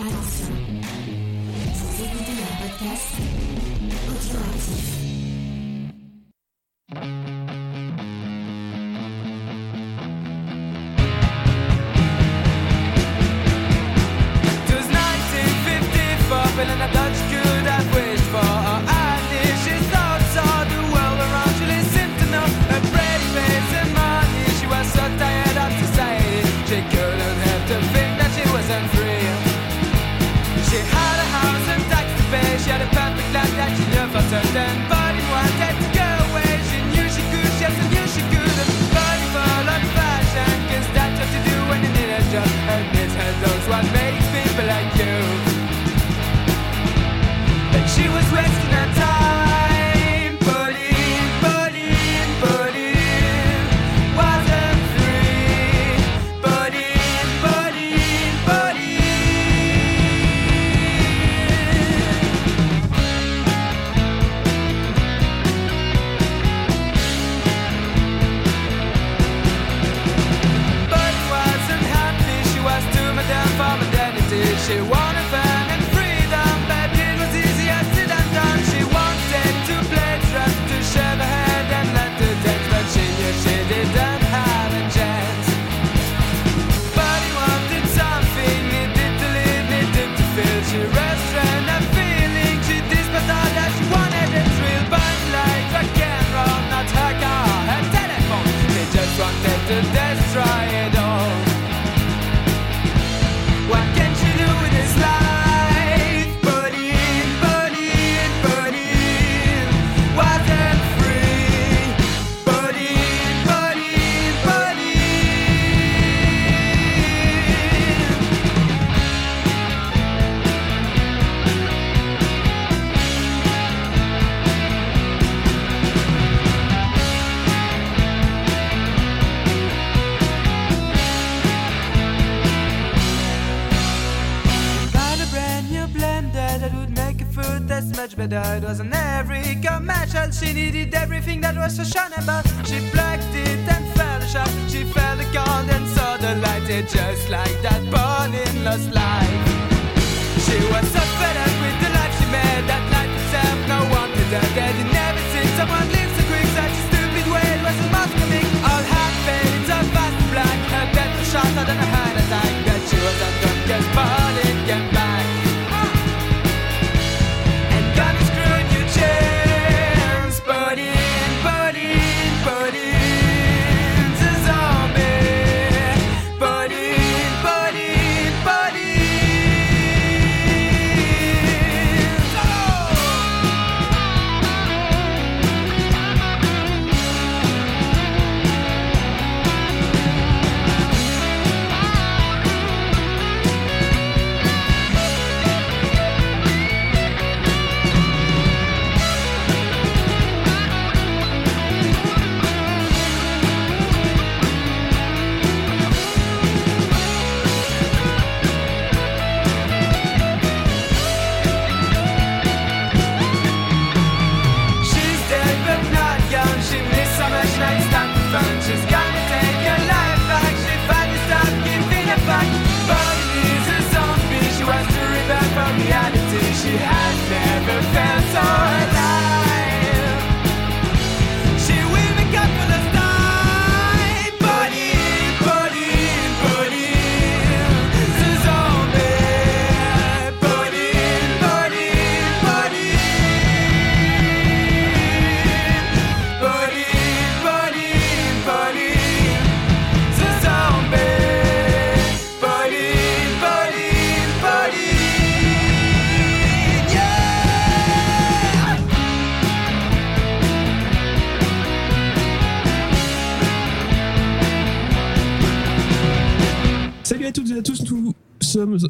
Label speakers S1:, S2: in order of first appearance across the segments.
S1: Attention, vous écoutez un podcast audioactif.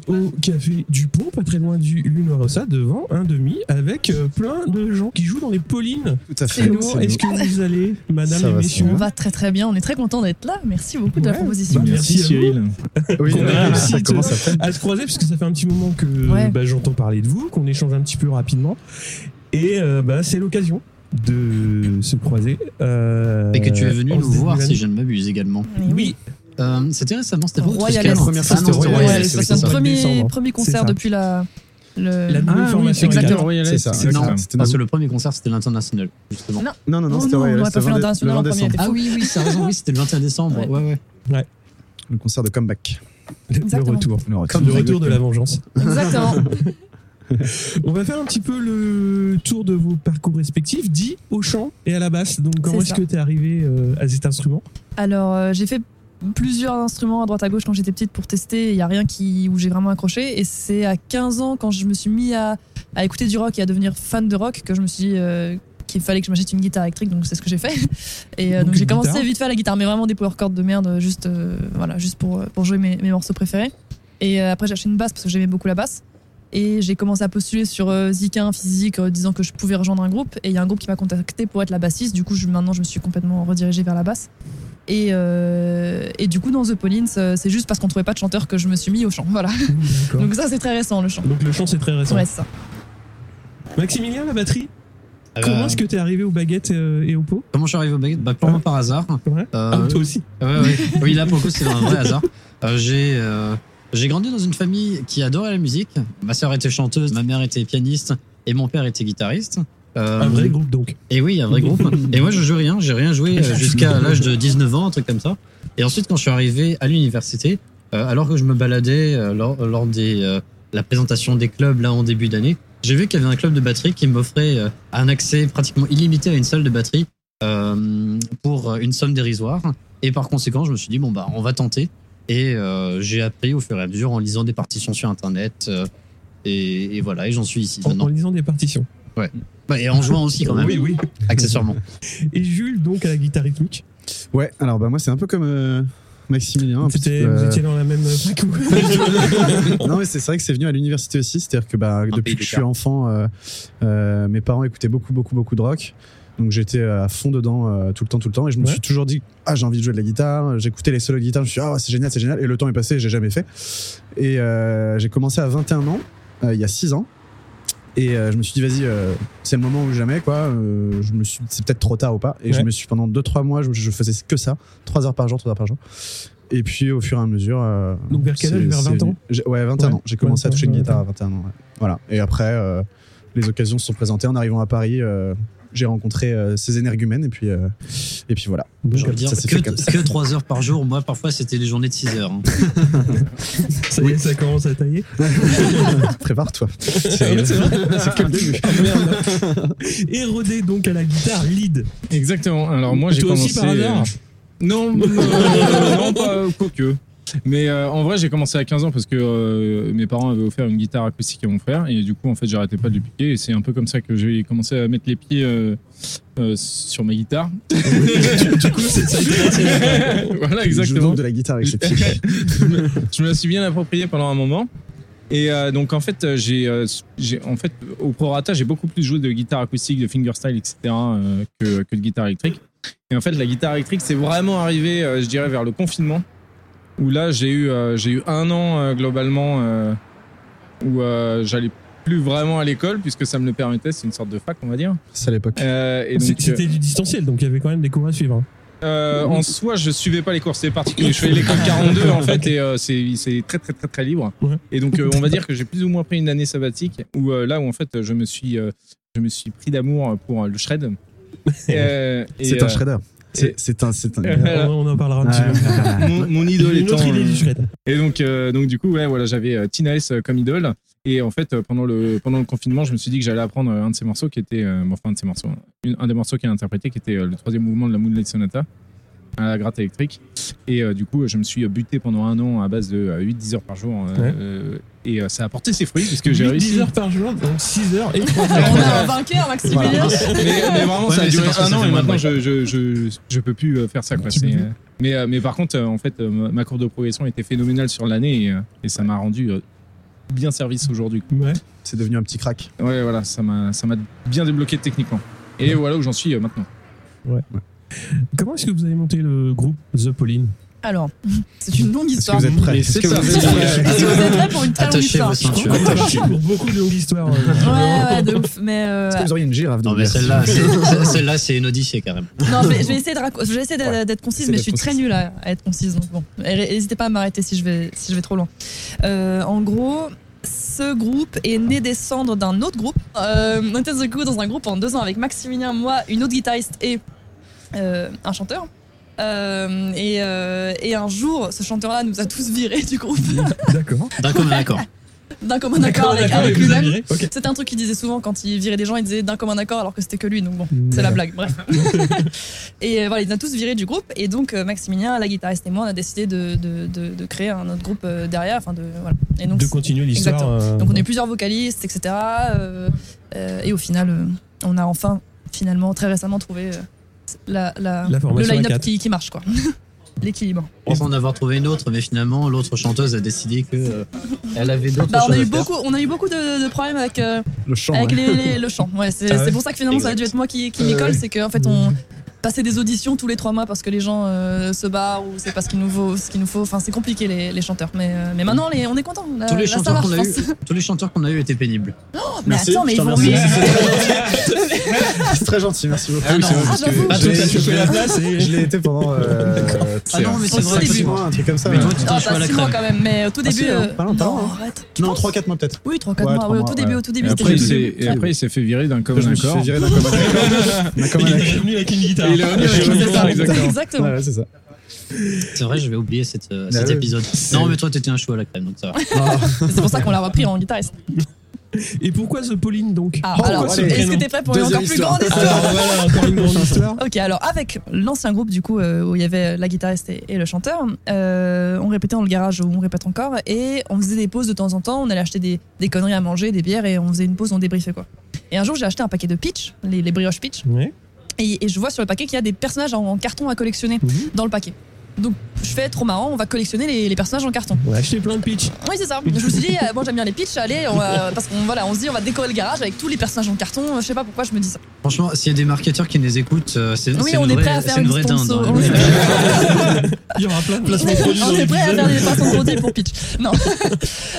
S2: au café du pont, pas très loin du Lunarossa, devant un demi, avec euh, plein de gens qui jouent dans les Paulines.
S3: Tout à fait.
S2: Comment est-ce que vous allez, madame et messieurs
S4: On va très très bien, on est très content d'être là. Merci beaucoup de la proposition.
S2: Bah,
S3: merci, Cyril. oui,
S2: on a réussi
S3: à,
S2: se croiser, parce que ça fait un petit moment que bah, j'entends parler de vous, qu'on échange un petit peu rapidement. Et euh, bah, c'est l'occasion de se croiser. Euh,
S5: et que tu es venu nous voir, si je ne m'abuse également.
S2: oui.
S3: Euh, c'était récemment, c'était
S4: Royal
S3: Royal
S4: Est.
S3: La
S2: première fois,
S3: Ah
S2: Royal
S4: Ouais,
S2: Est,
S3: Est,
S4: c'est
S3: oui, ça.
S4: premier, premier concert depuis la. Le...
S2: La nouvelle
S5: Ah oui,
S2: formation.
S5: c'est
S4: exactement.
S5: Royal
S6: C'est
S5: Est,
S6: ça.
S5: c'est
S3: Non, Parce que le premier concert, c'était l'international, justement.
S4: Non.
S6: Non, non, non,
S4: Oh
S6: c'était Royal
S4: on
S6: Est,
S4: pas fait
S6: le 20
S4: l'international
S6: le
S4: en
S6: 20
S4: premier.
S3: Ah oui, oui, ça raison, oui, c'était le 21 décembre.
S4: Ouais.
S3: Ouais, ouais.
S6: Le concert de comeback.
S2: Le retour.
S6: Le retour.
S2: Le retour de la vengeance.
S4: Exactement.
S2: On va faire un petit peu le tour de vos parcours respectifs, dit au chant et à la basse. Donc, comment est-ce
S4: ça.
S2: que tu es arrivé euh, à cet instrument?
S4: Alors, euh, j'ai fait plusieurs instruments à droite à gauche quand j'étais petite pour tester. Il n'y a rien qui, où j'ai vraiment accroché. Et c'est à 15 ans, quand je me suis mis à, à écouter du rock et à devenir fan de rock, que je me suis dit euh, qu'il fallait que je m'achète une guitare électrique. Donc, c'est ce que j'ai fait. Et euh,
S2: Donc,
S4: donc, j'ai commencé
S2: guitare.
S4: vite fait à la guitare, mais vraiment des power chords de merde, juste, euh, voilà, juste pour, pour jouer mes, mes morceaux préférés. Et après, j'ai acheté une basse parce que j'aimais beaucoup la basse. Et j'ai commencé à postuler sur euh, Zik1 physique, euh, disant que je pouvais rejoindre un groupe. Et il y a un groupe qui m'a contacté pour être la bassiste. Du coup, je, maintenant, je me suis complètement redirigée vers la basse. Et, euh, et du coup, dans The Paulins, euh, c'est juste parce qu'on trouvait pas de chanteur que je me suis mis au chant. Voilà. Donc ça, c'est très récent, le chant.
S2: Donc, le chant, c'est très récent.
S4: Ouais, c'est ça.
S2: Maximilien, la batterie
S3: Euh,
S2: Comment est-ce que tu es arrivé aux baguettes et au pot
S3: Comment je suis arrivé au baguette Bah, purement par hasard.
S2: Ouais.
S3: Euh,
S2: Ah, toi aussi
S3: Ouais, ouais. Oui, là, pour le coup, c'est un vrai hasard. Euh, j'ai, euh, j'ai grandi dans une famille qui adorait la musique. Ma sœur était chanteuse, ma mère était pianiste et mon père était guitariste. Euh,
S2: Un vrai groupe, donc.
S3: Et oui, un vrai groupe. Et moi, je jouais rien. J'ai rien joué euh, jusqu'à l'âge de 19 ans, un truc comme ça. Et ensuite, quand je suis arrivé à l'université, euh, alors que je me baladais lors, lors des la présentation des clubs là en début d'année, j'ai vu qu'il y avait un club de batterie qui m'offrait un accès pratiquement illimité à une salle de batterie euh, pour une somme dérisoire. Et par conséquent, je me suis dit bon bah on va tenter. Et euh, j'ai appris au fur et à mesure en lisant des partitions sur internet. euh, et, et voilà, et j'en suis ici
S2: En, en
S3: maintenant.
S2: lisant des partitions.
S3: Bah, et en jouant aussi quand même,
S2: Oui, oui.
S3: accessoirement.
S2: Et Jules, donc, à la guitare rythmique.
S6: Ouais, alors bah moi c'est un peu comme euh, Maximilien.
S2: Vous
S6: euh,
S2: étiez dans la même fac ou
S6: non mais c'est vrai que c'est venu à l'université aussi, c'est-à-dire que bah, depuis que je suis enfant, euh, euh, mes parents écoutaient beaucoup beaucoup beaucoup de rock, donc j'étais à fond dedans euh, tout le temps tout le temps et je me
S2: Ouais.
S6: suis toujours dit ah j'ai envie de jouer de la guitare, j'écoutais les solos de guitare, je me suis dit, ah c'est génial c'est génial et le temps est passé, j'ai jamais fait et euh, j'ai commencé à 21 ans, euh, il y a 6 ans. Et euh, je me suis dit, vas-y, euh, c'est le moment ou jamais, quoi. Euh, je me suis, c'est peut-être trop tard ou pas. Et je me suis, pendant 2-3 mois, je, je faisais que ça. 3 heures par jour, 3 heures par jour. Et puis, au fur et à mesure. euh,
S2: Donc, vers quel âge? Vers
S6: c'est
S2: 20 ans?
S6: Ouais, 21
S2: Ouais.
S6: ans. J'ai commencé à
S2: 21,
S6: toucher une guitare à 21 ans. ouais. Voilà. Et après, euh, les occasions se sont présentées. En arrivant à Paris, euh, j'ai rencontré euh, ces énergumènes. Et puis, euh, et puis voilà.
S2: Donc,
S3: Je veux dire
S6: ça s'est
S3: que,
S6: fait comme ça.
S3: que 3 heures par jour. Moi, parfois, c'était des journées de 6 heures. hein.
S2: Ça y est, ça commence à tailler.
S6: Prépare-toi. C'est que le début.
S2: Ah, merde. Et Rodé, donc, à la guitare lead.
S5: Exactement. Alors moi j'ai
S2: toi
S5: commencé.
S2: aussi, par hasard
S5: euh, Non, euh, non, pas quoique. Mais euh, en vrai, j'ai commencé à 15 ans parce que euh, mes parents avaient offert une guitare acoustique à mon frère et du coup, en fait, j'arrêtais pas de lui piquer et c'est un peu comme ça que j'ai commencé à mettre les pieds euh, euh, sur ma guitare.
S2: Du coup, c'est- ça
S5: voilà,
S6: Je
S5: exactement.
S6: donc de la guitare avec ses pieds.
S5: je, me, je la suis bien approprié pendant un moment. Et euh, donc en fait, j'ai, euh, j'ai, en fait, au prorata, j'ai beaucoup plus joué de guitare acoustique, de fingerstyle, etc., euh, que, que de guitare électrique. Et en fait, la guitare électrique, c'est vraiment arrivé, euh, je dirais, vers le confinement, où là, j'ai eu, euh, j'ai eu un an euh, globalement euh, où euh, j'allais plus vraiment à l'école puisque ça me le permettait. C'est une sorte de fac, on va dire.
S6: C'est à l'époque.
S5: Euh, et donc,
S2: C'est- C'était du distanciel, donc il y avait quand même des cours à suivre. hein.
S5: euh, en soi, je suivais pas les cours, c'était particulier. Je faisais l'école 42 en fait, et euh, c'est c'est très très très très libre.
S2: Ouais.
S5: Et donc, euh, on va dire que j'ai plus ou moins pris une année sabbatique, où euh, là où en fait je me suis euh, je me suis pris d'amour pour euh, le shred. Euh, et,
S6: C'est un shredder. C'est un. C'est un...
S2: On en parlera un petit peu.
S5: Mon, mon idole étant.
S2: autre idée du shred.
S5: Et donc, euh, donc du coup, ouais, voilà, j'avais euh, Tina S euh, comme idole. Et en fait, euh, pendant le, pendant le confinement, je me suis dit que j'allais apprendre euh, un de ses morceaux qui était, euh, enfin, un de ses morceaux, un des morceaux qu'elle a interprété qui était euh, le troisième mouvement de la Moonlight Sonata à la gratte électrique. Et euh, du coup, je me suis euh, buté pendant un an à base de euh, 8-10 heures par jour. euh,
S2: Ouais.
S5: euh, et euh, ça a porté ses fruits puisque j'ai
S2: 8,
S5: réussi.
S2: 10 heures par jour, donc 6 heures et 3
S4: On a un vainqueur, Maximilien.
S5: mais, mais vraiment,
S3: Ouais,
S5: ça a duré un an et maintenant, je, je, je, je peux plus euh, faire ça. Quoi. Euh, mais, euh, mais par contre, euh, en fait, euh, ma courbe de progression était phénoménale sur l'année et, euh, et ça m'a rendu euh, bien service aujourd'hui.
S2: Ouais.
S6: C'est devenu un petit crack.
S5: Ouais, voilà, ça m'a, ça m'a bien débloqué techniquement. Et voilà où j'en suis euh, maintenant.
S2: Comment est-ce que vous avez monté le groupe The Pauline
S4: Alors, c'est une longue
S6: Est-ce que
S4: histoire.
S6: vous êtes prêts
S5: Mais
S6: Est-ce que vous êtes prêts
S4: Est-ce que vous êtes prêts pour une très longue
S3: Attachez
S4: histoire.
S2: parti pour beaucoup de longues histoires. euh,
S4: Ouais, ouais, de ouf. Mais euh,
S6: Est-ce que vous auriez une girafe
S3: Non, mais
S6: le
S3: celle-là, c'est- celle-là, c'est une odyssée carrément.
S4: non, je vais, je vais essayer de raco- je vais essayer d'être concise, mais je suis très
S6: concise.
S4: nulle à, à être concise. Donc bon, n'hésitez pas à m'arrêter si je vais si je vais trop loin. Euh, en gros. Ce groupe est né des cendres d'un autre groupe. Euh, on était du coup dans un groupe en deux ans avec Maximilien, moi, une autre guitariste et un chanteur. Euh, et, euh, et un jour, ce chanteur-là nous a tous virés du groupe
S2: D'accord.
S3: D'un commun accord.
S4: d'un commun accord avec, avec lui-même. C'était un truc qu'il disait souvent quand il virait des gens, il disait d'un commun accord alors que c'était que lui, donc bon, c'est la blague, bref. et euh, voilà, il nous a tous virés du groupe, et donc euh, Maximilien, la guitariste et moi, on a décidé de, de, de, de créer un autre groupe euh, derrière, enfin de voilà. Et donc,
S2: De continuer l'histoire. Euh,
S4: donc on est plusieurs vocalistes, etc. euh, euh, et au final, euh, on a enfin, finalement, très récemment trouvé euh, la, la,
S2: La
S4: le line-up qui, qui marche, quoi. L'équilibre.
S3: On pensait en avoir trouvé une autre, mais finalement, l'autre chanteuse a décidé que euh, elle avait d'autres
S4: Bah, on,
S3: choses
S4: a eu beaucoup, on a eu beaucoup de, de problèmes avec, euh,
S6: Le chant.
S4: avec
S6: ouais.
S4: les, les- le chant. Ouais, c'est
S2: Ah ouais.
S4: pour ça que finalement ça a dû être moi qui, qui m'y colle, c'est qu'en fait on passait des auditions tous les trois mois parce que les gens euh, se barrent ou c'est pas ce qu'il nous faut, ce qu'il nous faut. Enfin c'est compliqué les, les chanteurs, mais, euh, mais maintenant les, on est content.
S3: Tous les chanteurs qu'on a eu, tous les chanteurs qu'on a eu étaient pénibles.
S4: mais
S6: Merci,
S4: attends, mais ils vont
S6: remercie. C'est très gentil, merci beaucoup.
S5: Ah oui, c'est vrai,
S4: Ah,
S5: parce que-.
S2: Ah,
S6: Je l'ai-
S2: t'as chopé
S6: je
S2: la
S6: l'ai-
S2: place et.
S6: Je l'ai été pendant. euh,
S3: Ah non, mais c'est
S4: Au
S3: vrai
S6: six mois, un truc comme ça.
S3: Mais toi, tu t'en
S4: Ah,
S3: à
S4: pas
S3: la
S4: six mois
S3: crème.
S4: quand même, mais au tout
S6: Ah,
S4: début.
S6: hein,
S4: euh,
S6: pas longtemps,
S4: non,
S6: hein.
S4: arrête. Tu
S6: Non,
S4: penses
S6: 3-4 mois peut-être.
S4: Oui, 3-4
S6: Ouais,
S4: mois. au tout début, au tout début,
S5: après, il s'est-
S4: début.
S5: et après, il s'est fait virer d'un commun accord.
S6: fait virer d'un commun accord.
S2: Il est revenu avec une guitare.
S5: Il exactement.
S4: Exactement.
S6: Ouais, ouais, c'est ça.
S3: C'est vrai, je vais oublier cette, euh,
S6: Bah
S3: cet
S6: oui.
S3: épisode. Non, mais toi, t'étais un chou à la crème, donc ça va.
S6: Ah,
S4: C'est pour ça qu'on l'a repris en guitariste.
S2: Et pourquoi The Pauline donc
S4: Ah,
S6: Oh,
S4: alors, est-ce que t'es prêt pour une encore plus
S6: histoire.
S4: grande histoire
S2: Alors voilà, encore une grande histoire.
S4: Ok, alors avec l'ancien groupe du coup euh, où il y avait la guitariste et, et le chanteur, euh, on répétait dans le garage où on répète encore et on faisait des pauses de temps en temps. On allait acheter des, des conneries à manger, des bières et on faisait une pause, on débriefait quoi. Et un jour j'ai acheté un paquet de pitch, les, les brioches pitch,
S2: Ouais.
S4: Et, et je vois sur le paquet qu'il y a des personnages en, en carton à collectionner
S2: Mhm.
S4: dans le paquet. Donc je fais trop marrant, on va collectionner les, les personnages en carton.
S2: On a acheté plein de pitch.
S4: Oui c'est ça. Je me suis dit, euh, moi j'aime bien les pitch, allez, on va- parce qu'on voilà, on se dit on va décorer le garage avec tous les personnages en carton. Je sais pas pourquoi je me dis ça.
S3: Franchement, s'il y a des marketeurs qui nous écoutent, euh, c'est
S4: Oui, on
S3: une
S4: est
S3: vraie-
S4: prêt à faire
S3: c'est une
S4: une
S3: vraie dinde.
S4: sponsor.
S3: hein.
S2: Il y aura plein de placements de produits
S4: On est prêt à faire des de produits pour pitch. Non.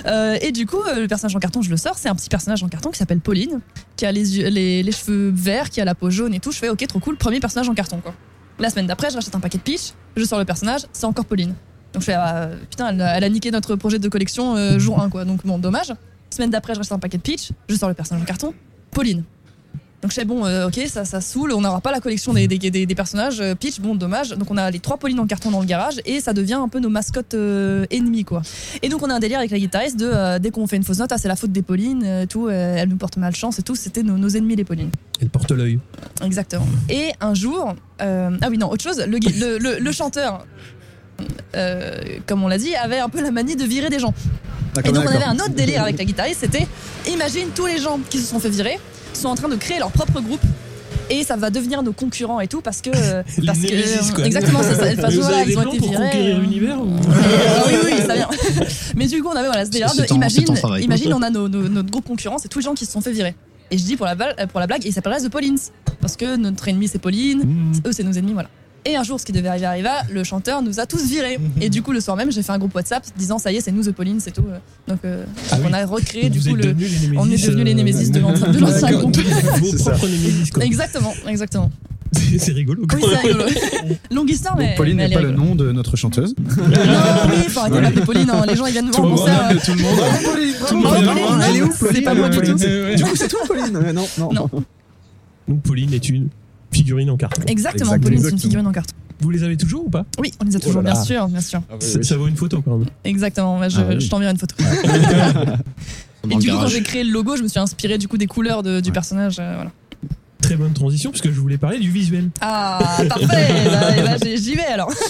S4: Euh, et du coup, euh, le personnage en carton, je le sors. C'est un petit personnage en carton qui s'appelle Pauline, qui a les, yeux, les, les cheveux verts, qui a la peau jaune et tout. Je fais ok, trop cool, premier personnage en carton quoi. La semaine d'après, je rachète un paquet de pitch, je sors le personnage, c'est encore Pauline. Donc je fais ah, putain, elle, a- niqué notre projet de collection euh, jour 1 quoi. Donc bon, dommage. Semaine d'après, je rachète un paquet de pitch, je sors le personnage en carton, Pauline. Donc je fais bon, euh, ok, ça, ça saoule, on n'aura pas la collection des, des, des- des personnages. euh, Peach, bon, dommage. Donc on a les trois Paulines en carton dans le garage et ça devient un peu nos mascottes euh, ennemies, quoi. Et donc on a un délire avec la guitariste de euh, dès qu'on fait une fausse note, ah, c'est la faute des Paulines, tout, elle nous porte malchance et tout, c'était nos, nos ennemis les Paulines.
S2: Elle porte l'œil.
S4: Exactement. Et un jour, ah oui, non, autre chose, le, le, le- le chanteur. comme on l'a dit, avait un peu la manie de virer des gens. Et donc on avait un autre délire avec la guitariste, c'était imagine tous les gens qui se sont fait virer sont en train de créer leur propre groupe. Et ça va devenir nos concurrents et tout parce que
S2: Les
S4: parce que
S2: quoi.
S4: exactement c'est ça. Façon,
S2: vous
S4: voilà,
S2: avez
S4: ils ont été virés. euh,
S2: l'univers ou...
S4: ah oui, oui, ça vient. Mais du coup, on avait voilà, ce délire de imagine, imagine, on a nos, nos- notre groupe concurrent, c'est tous les gens qui se sont fait virer. Et je dis pour la, val- pour la blague, ils s'appelleraient The Paulines. Parce que notre ennemi c'est Pauline,
S2: Mmh.
S4: eux c'est nos ennemis, voilà. Et un jour, ce qui devait arriver arriva, le chanteur nous a tous virés. Et du coup, le soir même, j'ai fait un groupe WhatsApp disant ça y est, c'est nous The Pauline, c'est tout. Donc, euh,
S2: Ah oui.
S4: on a recréé du coup le. On est devenus les
S2: euh,
S4: Némésis de l'ancien de l'ancien
S2: D'accord.
S4: groupe.
S2: Vos
S6: C'est ça.
S2: propres Némésis, quoi.
S4: Exactement, exactement.
S2: C'est c'est rigolo. quoi.
S4: Oui, c'est rigolo. Longue histoire, mais.
S6: Donc, Pauline n'est pas le nom de notre chanteuse.
S4: Non, oui, faut arrêter Pauline. hein. Les gens, ils viennent nous voir euh,
S5: de tout le monde.
S6: Tout
S4: le monde vient
S6: Pauline,
S4: voir.
S6: Elle est où,
S4: C'est
S6: Pauline
S4: pas moi du tout.
S6: c'est- Du coup, c'est toi, Pauline non. Non.
S2: Donc Pauline est une figurine en carton.
S4: Exactement,
S6: Exact,
S4: Pauline, c'est une figurine en carton.
S2: Vous les avez toujours ou pas?
S4: Oui, on les a toujours,
S6: Oh là là.
S4: bien sûr, bien sûr.
S2: Ça ça vaut une photo quand même.
S4: Exactement, je,
S6: Ah oui.
S4: je t'enverrai une photo. Et du coup, quand j'ai créé le logo, je me suis inspiré du coup des couleurs de- du personnage. euh, voilà.
S2: Très bonne transition parce que je voulais parler du visuel.
S4: Ah, parfait Bah, eh ben, j'y vais alors.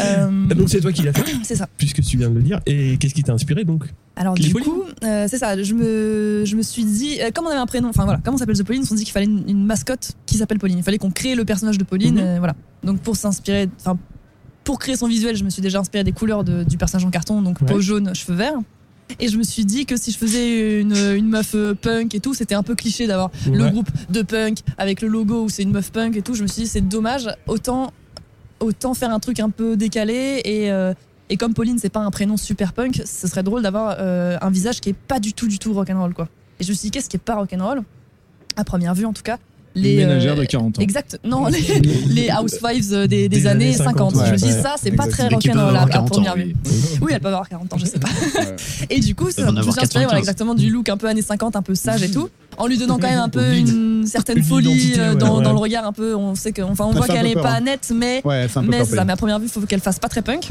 S4: Euh,
S2: Donc c'est toi qui l'as fait,
S4: c'est ça.
S2: puisque tu viens de le dire. Et qu'est-ce qui t'a inspiré donc?
S4: Alors
S2: Les
S4: du coup, euh, c'est ça. Je me, je me suis dit, euh, comme on avait un prénom, enfin voilà, comme on s'appelle The Pauline, on s'est dit qu'il fallait une, une mascotte qui s'appelle Pauline. Il fallait qu'on crée le personnage de Pauline,
S2: Mhm.
S4: voilà. Donc pour s'inspirer, enfin pour créer son visuel, je me suis déjà inspiré des couleurs de- du personnage en carton, donc peau jaune, cheveux verts. Et je me suis dit que si je faisais une, une meuf euh, punk et tout, c'était un peu cliché d'avoir le groupe de punk avec le logo où c'est une meuf punk et tout. Je me suis dit c'est dommage, autant autant faire un truc un peu décalé et euh, Et comme Pauline, c'est pas un prénom super punk, ce serait drôle d'avoir euh, un visage qui est pas du tout, du tout rock'n'roll, quoi. Et je me suis dit, qu'est-ce qui est pas rock'n'roll? À première vue, en tout cas. Les,
S5: Ménagère
S4: euh,
S5: de 40 ans.
S4: Exact. Non, les, les housewives euh, des, des
S2: Des
S4: années
S2: années
S4: 50.
S2: 50,
S4: je me dis,
S6: ouais.
S4: ça, c'est pas très rock'n'roll à,
S3: avoir
S4: à
S3: 40
S4: première vue. Oui, elle peut avoir 40 ans, je sais pas. Et du coup, ça, je me suis inspirée voilà,
S3: 95.
S4: exactement du look un peu années 50, un peu sage et tout, en lui donnant quand même un peu une certaine
S2: Une
S4: folie
S2: identité,
S4: euh,
S2: ouais,
S4: dans,
S2: ouais.
S4: dans le regard un peu. On sait que, enfin, on voit qu'elle est
S6: peur,
S4: pas
S6: hein.
S4: nette, mais
S6: Ouais,
S4: mais ça. Mais à première vue, il faut qu'elle fasse pas très punk.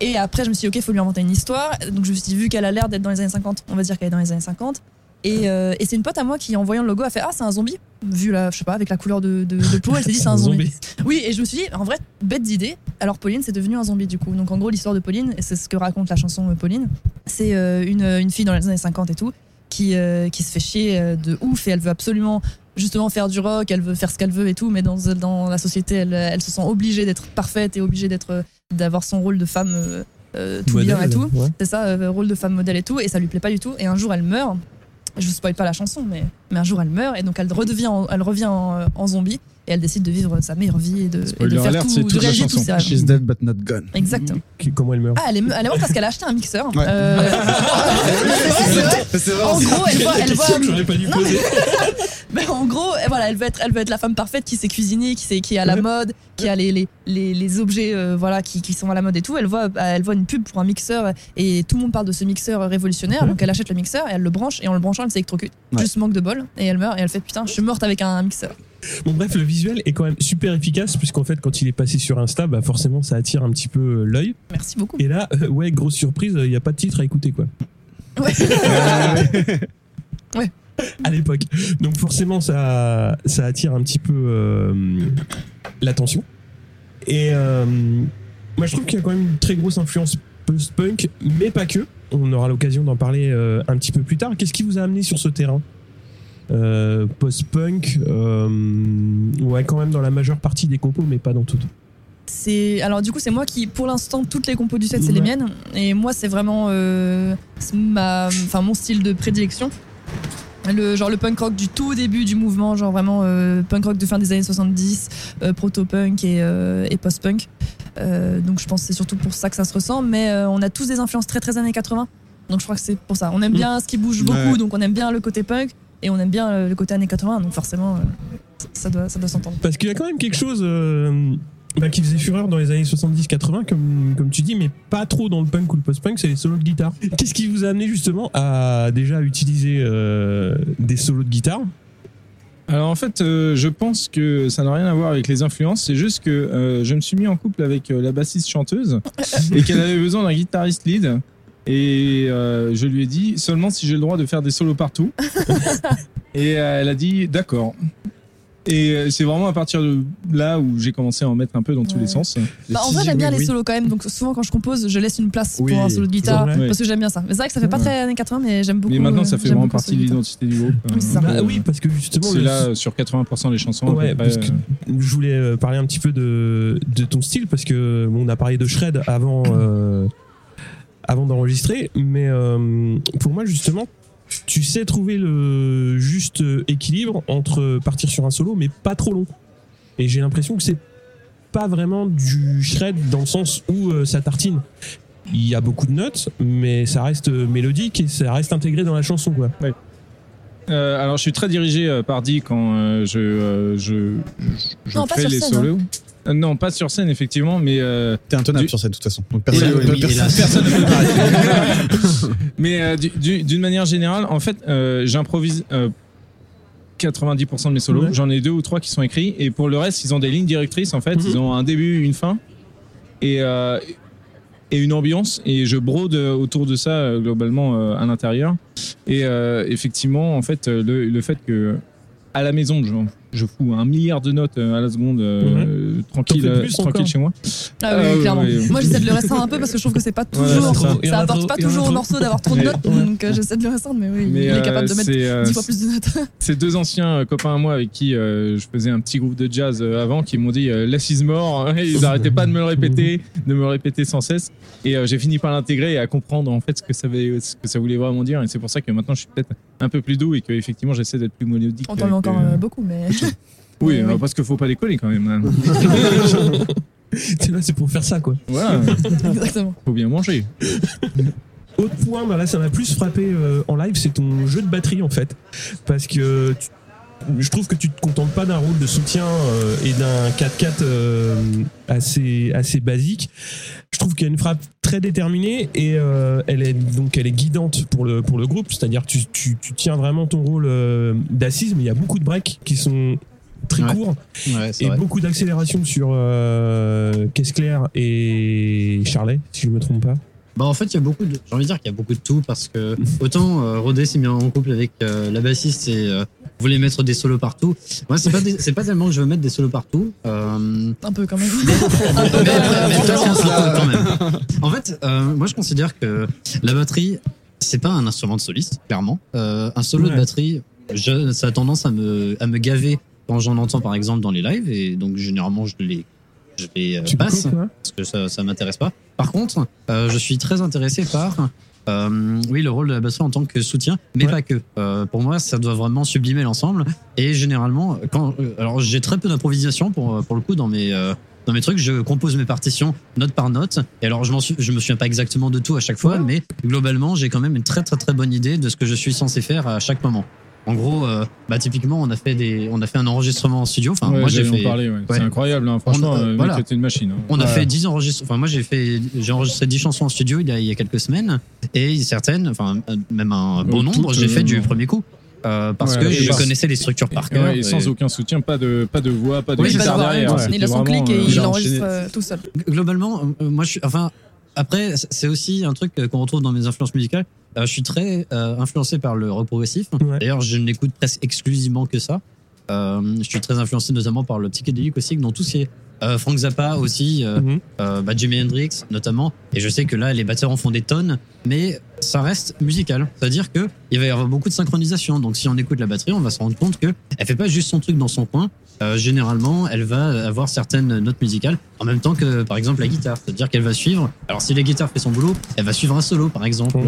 S4: Et après, je me suis dit, ok, il faut lui inventer une histoire. Donc, je me suis dit, vu qu'elle a l'air d'être dans les années 50, on va dire qu'elle est dans les années 50. Et, euh, et c'est une pote à moi qui, en voyant le logo, a fait Ah, c'est un zombie. Vu la, je sais pas, avec la couleur de, de, de peau, elle s'est dit, c'est un zombie. Oui, et je me suis dit, en vrai, bête d'idée. Alors, Pauline, c'est devenu un zombie du coup. Donc, en gros, l'histoire de Pauline, et c'est ce que raconte la chanson euh, Pauline, c'est euh, une, une fille dans les années 50 et tout, qui, euh, qui se fait chier euh, de ouf et elle veut absolument justement faire du rock, elle veut faire ce qu'elle veut et tout, mais dans, dans la société, elle, elle se sent obligée d'être parfaite et obligée d'être d'avoir son rôle de femme euh, euh, tout bien et tout.
S2: Ouais.
S4: C'est ça, euh, rôle de femme modèle et tout, et ça lui plaît pas du tout. Et un jour, elle meurt. Je vous spoil pas la chanson, mais, mais un jour, elle meurt, et donc elle redevient, en- elle revient en, en zombie, et elle décide de vivre sa meilleure vie et de, et de
S5: Spoiler
S4: faire
S5: alert,
S4: tout,
S5: c'est
S4: de
S5: toute la
S4: réaliser tous
S5: chanson.
S4: ses rêves.
S6: She's dead but not gone.
S4: Exact.
S2: Qui- Comment elle meurt
S4: Ah, elle est, elle est morte parce qu'elle a acheté un mixeur.
S6: Ouais.
S4: Euh, c'est vrai. En gros, elle voit, elle voit,
S2: j'aurais pas dû poser.
S4: mais en gros, elle- voilà, elle veut être, elle veut être la femme parfaite qui sait cuisiner, qui sait, qui est à la mode, qui a les, les, les, les objets, euh, voilà, qui, qui sont à la mode et tout. Elle voit, elle voit une pub pour un mixeur et tout le monde parle de ce mixeur révolutionnaire. Donc elle achète le mixeur et elle le branche et en le branchant, elle s'électrocute.
S6: Ouais.
S4: Juste manque de bol et elle meurt et elle fait putain, je suis morte avec un mixeur.
S2: Bon bref, le visuel est quand même super efficace puisqu'en fait quand il est passé sur Insta, bah forcément ça attire un petit peu euh, l'œil.
S4: Merci beaucoup.
S2: Et là, euh, ouais, grosse surprise, il n'y a pas de titre à écouter quoi.
S4: Ouais.
S2: À l'époque. Donc forcément ça, ça attire un petit peu euh, l'attention. Et euh, moi je trouve qu'il y a quand même une très grosse influence post-punk, mais pas que. On aura l'occasion d'en parler euh, un petit peu plus tard. Qu'est-ce qui vous a amené sur ce terrain? Euh, Post-punk, euh, ouais, quand même dans la majeure partie des compos, mais pas dans toutes.
S4: C'est alors du coup c'est moi qui pour l'instant toutes les compos du set c'est les miennes et moi c'est vraiment euh, ma enfin mon style de prédilection. Le genre le punk rock du tout début du mouvement, genre vraiment euh, punk rock de fin des années 70, euh, proto-punk et, euh, et post-punk. Euh, donc je pense que c'est surtout pour ça que ça se ressent, mais euh, on a tous des influences très très années 80. Donc je crois que c'est pour ça. On aime
S2: Mm.
S4: bien ce qui bouge beaucoup,
S6: Ouais.
S4: donc on aime bien le côté punk et on aime bien euh, le côté années 80, donc forcément euh, ça doit ça doit s'entendre.
S2: Parce qu'il y a quand même quelque chose euh, bah, qui faisait fureur dans les années 70-80, comme, comme tu dis, mais pas trop dans le punk ou le post-punk, c'est les solos de guitare. Qu'est-ce qui vous a amené justement à déjà utiliser euh, des solos de guitare?
S5: Alors en fait, euh, je pense que ça n'a rien à voir avec les influences. C'est juste que euh, je me suis mis en couple avec euh, la bassiste chanteuse et qu'elle avait besoin d'un guitariste lead. Et euh, je lui ai dit seulement si j'ai le droit de faire des solos partout. et euh, elle a dit d'accord. Et euh, c'est vraiment à partir de là où j'ai commencé à en mettre un peu dans tous les sens.
S4: Bah, en vrai, j'aime bien
S6: oui,
S4: les
S6: oui.
S4: solos quand même. Donc, souvent, quand je compose, je laisse une place
S6: Oui,
S4: pour un solo de guitare. Parce que j'aime bien ça. Mais c'est vrai que ça fait pas
S5: Ouais.
S4: très années 80, mais j'aime beaucoup.
S5: Mais maintenant, ça fait vraiment partie de l'identité du groupe.
S4: Oui, c'est ça.
S2: Bah oui, parce que justement,
S5: C'est
S2: le-
S5: là sur 80% des chansons.
S2: Ouais, parce que je voulais parler un petit peu de, de ton style parce que bon, on a parlé de shred avant euh, avant d'enregistrer, mais euh, pour moi justement, tu sais trouver le juste équilibre entre partir sur un solo mais pas trop long. Et j'ai l'impression que c'est pas vraiment du shred dans le sens où euh, ça tartine. Il y a beaucoup de notes, mais ça reste mélodique et ça reste intégré dans la chanson quoi.
S5: Euh, alors, je suis très dirigé euh, par Di quand euh, je, euh, je, je, je
S4: Non, pas
S5: fais
S4: sur
S5: les
S4: scène,
S5: solos. Euh, non, pas sur scène, effectivement, mais, euh,
S6: T'es intenable
S5: Du-
S6: sur scène de toute façon. Donc personne ne
S3: hélas.
S5: personne ne peut m'arrêter. mais euh, du- du- d'une manière générale, en fait, euh, j'improvise euh, 90% de mes solos.
S2: Ouais.
S5: J'en ai deux ou trois qui sont écrits. Et pour le reste, ils ont des lignes directrices, en fait.
S2: Mhm.
S5: Ils ont un début, une fin. Et, euh, et une ambiance. Et je brode autour de ça, euh, globalement, euh, à l'intérieur. Et euh, effectivement, en fait, euh, le, le fait que à la maison, je, fous un milliard de notes euh, à la seconde, euh, tranquille,
S2: T'en fais
S5: euh,
S2: plus
S5: tranquille chez moi.
S4: Ah oui, clairement.
S5: ouais, ouais.
S4: Moi, j'essaie de le restreindre un peu parce que je trouve que c'est pas toujours.
S5: c'est ça.
S4: Apporte pas toujours au morceau d'avoir trop de notes. Donc, j'essaie de le restreindre, mais oui,
S5: Mais,
S4: il est capable de mettre
S5: c'est, euh,
S4: 10 fois plus de notes.
S5: Ces deux anciens copains à moi avec qui euh, je faisais un petit groupe de jazz avant qui m'ont dit euh, Less is more. Ils n'arrêtaient pas de me le répéter, de me le répéter sans cesse. Et euh, j'ai fini par l'intégrer et à comprendre en fait ce que ça, avait, ce que ça voulait vraiment dire. Et c'est pour ça que maintenant je suis peut-être un peu plus doux et que effectivement j'essaie d'être plus mélodique.
S4: On t'en met encore beaucoup, mais.
S5: Oui, euh,
S4: oui.
S5: parce qu'il faut pas décoller quand même. hein.
S2: T'es là, c'est pour faire ça, quoi.
S5: Voilà,
S4: Exactement.
S5: faut bien manger.
S2: Autre point, bah là, ça m'a plus frappé euh, en live, c'est ton jeu de batterie, en fait. Parce que tu- je trouve que tu te contentes pas d'un rôle de soutien euh, et d'un 4x4 euh, assez, assez basique. Je trouve qu'il y a une frappe très déterminée et euh, elle est donc elle est guidante pour le pour le groupe, c'est-à-dire que tu, tu, tu tiens vraiment ton rôle d'assise, mais il y a beaucoup de breaks qui sont très
S3: Ouais.
S2: courts
S3: Ouais,
S2: et
S3: vrai.
S2: beaucoup d'accélération sur euh, Caisse Claire et Charlet, si je me trompe pas.
S3: Bah en fait, il y a beaucoup de. J'ai envie de dire qu'il y a beaucoup de tout parce que autant euh, Rodé s'est mis en couple avec euh, la bassiste et euh, voulait mettre des solos partout. Moi, c'est pas des- c'est pas tellement que je veux mettre des solos partout. Euh,
S4: Un peu quand même.
S3: mais, mais- mais quand même. En fait, euh, moi je considère que la batterie, c'est pas un instrument de soliste, clairement. Euh, un solo de
S2: Ouais.
S3: batterie, je, ça a tendance à me, à me gaver quand j'en entends par exemple dans les lives et donc généralement je les, je les euh,
S2: Tu
S3: passe
S2: coupes,
S3: parce que ça, ça m'intéresse pas. Par contre, euh, je suis très intéressé par euh, oui le rôle de la batterie en tant que soutien, mais
S2: Ouais.
S3: pas que. Euh, pour moi, ça doit vraiment sublimer l'ensemble. Et généralement, quand alors j'ai très peu d'improvisation pour pour le coup dans mes euh, dans mes trucs, je compose mes partitions note par note. Et alors, je, suis, je me souviens pas exactement de tout à chaque fois,
S2: Ouais.
S3: mais globalement, j'ai quand même une très très très bonne idée de ce que je suis censé faire à chaque moment. En gros, euh, bah typiquement, on a fait des, on a fait un enregistrement en studio. Enfin,
S5: Ouais,
S3: moi j'ai fait,
S5: parler, ouais. C'est incroyable, hein. franchement, euh,
S3: voilà.
S5: une machine. hein.
S3: on a fait 10 enregistrements. Enfin, moi, j'ai fait, j'ai enregistré 10 chansons en studio il y a, il y a quelques semaines. Et certaines, enfin, euh, même un bon
S5: Euh,
S3: nombre, j'ai fait
S5: euh,
S3: du
S5: non.
S3: premier coup. Euh, parce
S5: Ouais,
S3: que je connaissais les structures par cœur.
S5: ouais, et sans
S3: et-
S5: aucun soutien, pas de, pas de voix, pas de
S3: Oui,
S5: guitare derrière.
S4: ouais, il a son clic et
S5: euh,
S4: il
S6: j'ai
S4: enregistre euh, tout seul.
S3: globalement, euh, moi, je suis, enfin, après, c'est aussi un truc euh, qu'on retrouve dans mes influences musicales. Euh, je suis très euh, influencé par le rock progressif.
S2: Ouais.
S3: D'ailleurs, je n'écoute presque exclusivement que ça. Euh, je suis très influencé notamment par le psychédélique aussi, dans tout ce qui est euh, Frank Zappa aussi, euh,
S2: Mhm.
S3: euh, bah, Jimi Hendrix notamment. Et je sais que là, les batteurs en font des tonnes, mais ça reste musical. C'est-à-dire que il va y avoir beaucoup de synchronisation. Donc, si on écoute la batterie, on va se rendre compte que elle fait pas juste son truc dans son coin. Euh, généralement, elle va avoir certaines notes musicales en même temps que, par exemple, la guitare. C'est-à-dire qu'elle va suivre. Alors, si la guitare fait son boulot, elle va suivre un solo, par exemple.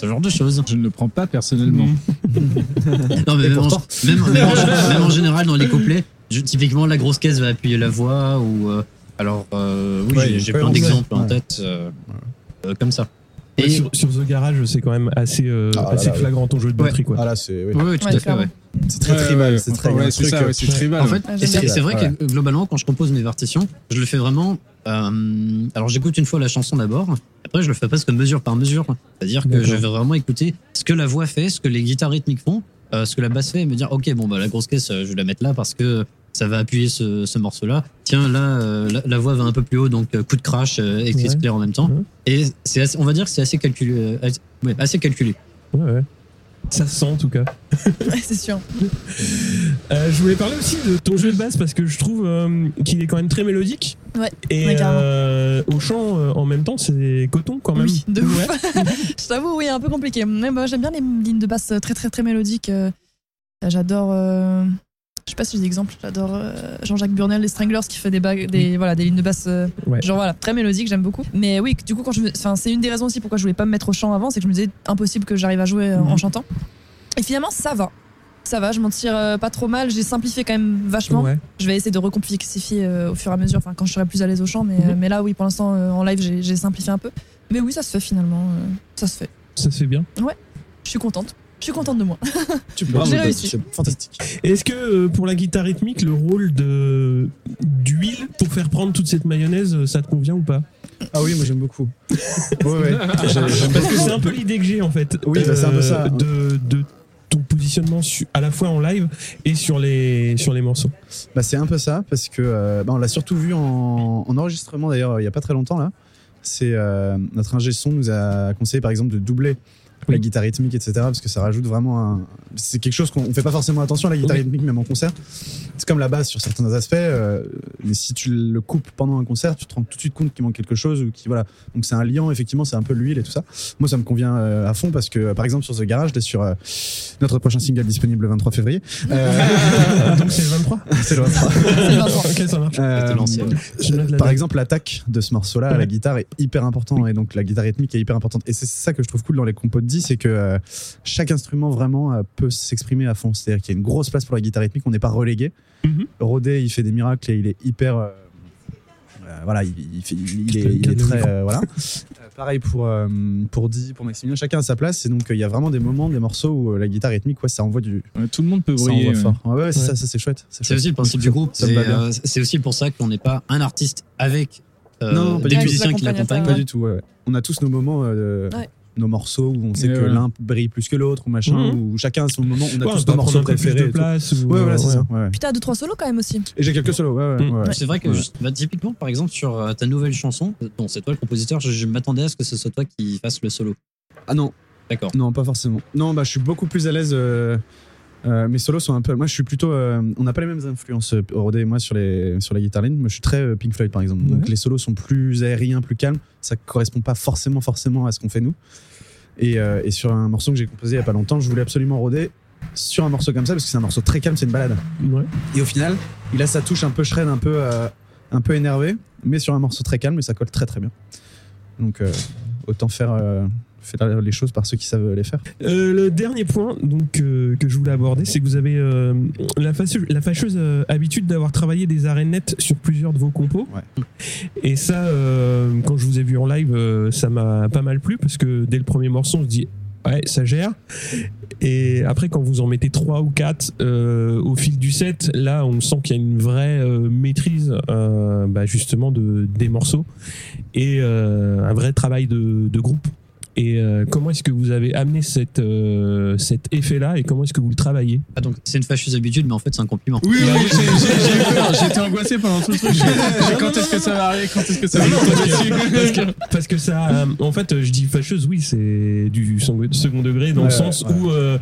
S3: Ce genre de choses.
S5: Je ne le prends pas personnellement.
S3: Non, mais même, en,
S6: pourtant.
S3: même, même en- même en général, dans les couplets, je- typiquement, la grosse caisse va appuyer la voix ou. euh, alors, euh, oui,
S6: Ouais,
S3: j'ai- plein d'exemples en tête euh, euh, comme ça. Et,
S2: sur, sur The Garage, c'est quand même assez, euh,
S6: Ah, là,
S2: assez
S6: là, oui.
S2: flagrant ton jeu de
S3: Ouais.
S2: batterie. Quoi.
S6: Ah là, c'est oui.
S3: tout
S4: Ouais,
S3: à fait. Ouais.
S6: c'est très tribal. c'est très.
S5: c'est tribal.
S3: En fait,
S4: Ah,
S3: c'est vrai
S6: Ouais.
S3: que globalement, quand je compose mes partitions, je le fais vraiment. euh, alors, j'écoute une fois la chanson d'abord. Après, je le fais presque mesure par mesure. C'est-à-dire que je vais vraiment écouter ce que la voix fait, ce que les guitares rythmiques font, euh, ce que la basse fait, et me dire, ok, bon, bah la grosse caisse, je vais la mettre là parce que ça va appuyer ce, ce morceau-là. Tiens, là, euh, la, la voix va un peu plus haut, donc euh, coup de crash euh, et
S2: Ouais.
S3: clair en même temps.
S2: Ouais.
S3: Et c'est, assez- on va dire que c'est assez calculé. euh, assez- ouais, assez calculé.
S2: Ouais, ouais. Ça se sent en tout cas.
S4: Ouais, c'est sûr.
S2: Euh, je voulais parler aussi de ton jeu de basse parce que je trouve euh, qu'il est quand même très mélodique.
S4: Ouais,
S2: Et euh, au chant, euh, en même temps, c'est coton quand même.
S4: Oui, de ouf. Je t'avoue, oui, un peu compliqué. Mais bah, j'aime bien les lignes de basse très très très mélodiques. euh, J'adore. Je sais pas si j'ai des exemples. J'adore euh, Jean-Jacques Burnel, les Stranglers, qui fait des, bagues, des, voilà, des lignes de basse euh,
S2: Ouais.
S4: genre voilà, très mélodiques, j'aime beaucoup. Mais oui, du coup, quand je c'est une des raisons aussi pourquoi je voulais pas me mettre au chant avant, c'est que je me disais impossible que j'arrive à jouer euh, en
S2: Mhm.
S4: chantant. Et finalement, ça va. Ça va, je m'en tire pas trop mal. J'ai simplifié quand même vachement.
S2: Ouais.
S4: Je vais essayer de recomplexifier au fur et à mesure, enfin quand je serai plus à l'aise au chant. Mais,
S2: Mhm.
S4: mais là, oui, pour l'instant, en live, j'ai simplifié un peu. Mais oui, ça se fait finalement. ça se fait.
S2: Ça se fait bien.
S4: Je suis contente. Je suis contente de moi.
S6: Tu peux.
S4: J'ai réussi.
S6: C'est fantastique.
S2: Est-ce que euh, pour la guitare rythmique, le rôle de d'huile pour faire prendre toute cette mayonnaise, euh, ça te convient ou pas?
S6: Ah oui, moi j'aime beaucoup. Ouais, ouais.
S2: Parce que c'est un peu l'idée que j'ai en fait.
S6: Oui, bah, c'est un peu ça.
S2: De, de ton positionnement su- à la fois en live et sur les, sur les morceaux.
S6: Bah, c'est un peu ça, parce que euh, bah, on l'a surtout vu en, en enregistrement d'ailleurs il y a pas très longtemps là. C'est euh, notre ingé son nous a conseillé par exemple de doubler la guitare rythmique, etc. Parce que ça rajoute vraiment un. C'est quelque chose qu'on on fait pas forcément attention à la guitare
S2: Oui.
S6: rythmique, même en concert. C'est comme la basse sur certains aspects, euh, mais si tu le coupes pendant un concert, tu te rends tout de suite compte qu'il manque quelque chose ou qui voilà. Donc c'est un liant, effectivement, c'est un peu l'huile et tout ça. Moi, ça me convient euh, à fond parce que, par exemple, sur The Garage, t'es sur euh, notre prochain single disponible le 23 février. Euh,
S2: Donc c'est le 23
S6: c'est le 23.
S4: C'est le 23.
S2: Ok, ça marche.
S6: Euh.
S2: Je
S6: par exemple, l'attaque de ce morceau-là à la guitare est hyper important et donc la guitare rythmique est hyper importante. Et c'est ça que je trouve cool dans les compos de 10, c'est que euh, chaque instrument vraiment euh, peut s'exprimer à fond. C'est-à-dire qu'il y a une grosse place pour la guitare rythmique, on n'est pas relégué. Rodé, il fait des miracles et il est hyper. euh, Euh, voilà, il, il fait- il
S2: Je
S6: est, il très. euh, voilà. Euh, pareil pour, euh, pour Di, pour Maximilien, chacun à sa place. Et donc, euh, il y a vraiment des moments, des morceaux où euh, la guitare rythmique, ouais, ça envoie du.
S5: Ouais, Tout le monde peut
S6: Ça
S5: briller.
S6: envoie
S5: ouais.
S6: fort. Ouais, ouais, c'est
S2: Ouais.
S6: ça, ça c'est chouette.
S3: C'est
S6: chouette.
S3: aussi le principe du groupe.
S6: Ça me
S3: C'est euh, aussi pour ça qu'on n'est pas un artiste avec euh,
S6: Non, pas
S3: des
S6: du tout.
S3: musiciens qui l'accompagnent.
S6: Pas du tout, ouais, ouais. On a tous nos moments, euh, de-. Nos morceaux où on sait que
S5: ouais.
S6: l'un brille plus que l'autre ou machin,
S2: Mhm.
S6: où chacun a son moment. On a
S2: Ouais,
S6: tous nos morceaux préférés.
S2: de place. ou-
S6: Ouais, voilà, c'est
S2: ouais.
S6: ça. ouais.
S4: Puis t'as deux trois solos quand même aussi.
S6: Et j'ai quelques solos, ouais, ouais. Ouais.
S3: C'est vrai que
S6: Ouais.
S3: juste- bah, typiquement, par exemple, sur euh, ta nouvelle chanson, bon, c'est toi le compositeur, je, je m'attendais à ce que ce soit toi qui fasse le solo.
S6: Ah non,
S3: D'accord.
S6: non, pas forcément. Non, bah, je suis beaucoup plus à l'aise. euh, euh, mes solos sont un peu. Moi, je suis plutôt. euh, on n'a pas les mêmes influences, euh, Rodé et moi, sur, les, sur la guitare ligne. Moi, je suis très euh, Pink Floyd, par exemple. Donc, les solos sont plus aériens, plus calmes. Ça correspond pas forcément, forcément à ce qu'on fait nous. Et, et sur un morceau que j'ai composé il y a pas longtemps, je voulais absolument Rodé sur un morceau comme ça, parce que c'est un morceau très calme, c'est une balade.
S2: Ouais.
S6: Et au final, il a sa touche un peu shred, un peu, un peu énervé, mais sur un morceau très calme, et ça colle très très bien. Donc, autant faire, faire les choses par ceux qui savent les faire.
S2: Euh, le dernier point donc, euh, que je voulais aborder, c'est que vous avez euh, la, fâcheuse, la fâcheuse habitude d'avoir travaillé des arènes nettes sur plusieurs de vos compos.
S6: Ouais.
S2: Et ça, quand je vous ai vu en live, ça m'a pas mal plu parce que dès le premier morceau, on se dit ouais, ça gère. Et après, quand vous en mettez trois ou quatre euh, au fil du set, là, on sent qu'il y a une vraie euh, maîtrise euh, bah, justement de, des morceaux et un vrai travail de, de groupe. Et euh, comment est-ce que vous avez amené cette, euh, cet effet-là et comment est-ce que vous le travaillez?
S3: Ah, donc c'est une fâcheuse habitude, mais en fait c'est un compliment.
S5: Oui, oui, j'ai- j'ai j'ai eu peur, j'étais angoissé pendant tout le truc. Quand est-ce que ça va arriver? Quand est-ce que ça va tomber
S2: parce, que, parce que- ça, euh, en fait, je dis fâcheuse, oui, c'est du second degré dans le sens
S6: ouais.
S2: où euh,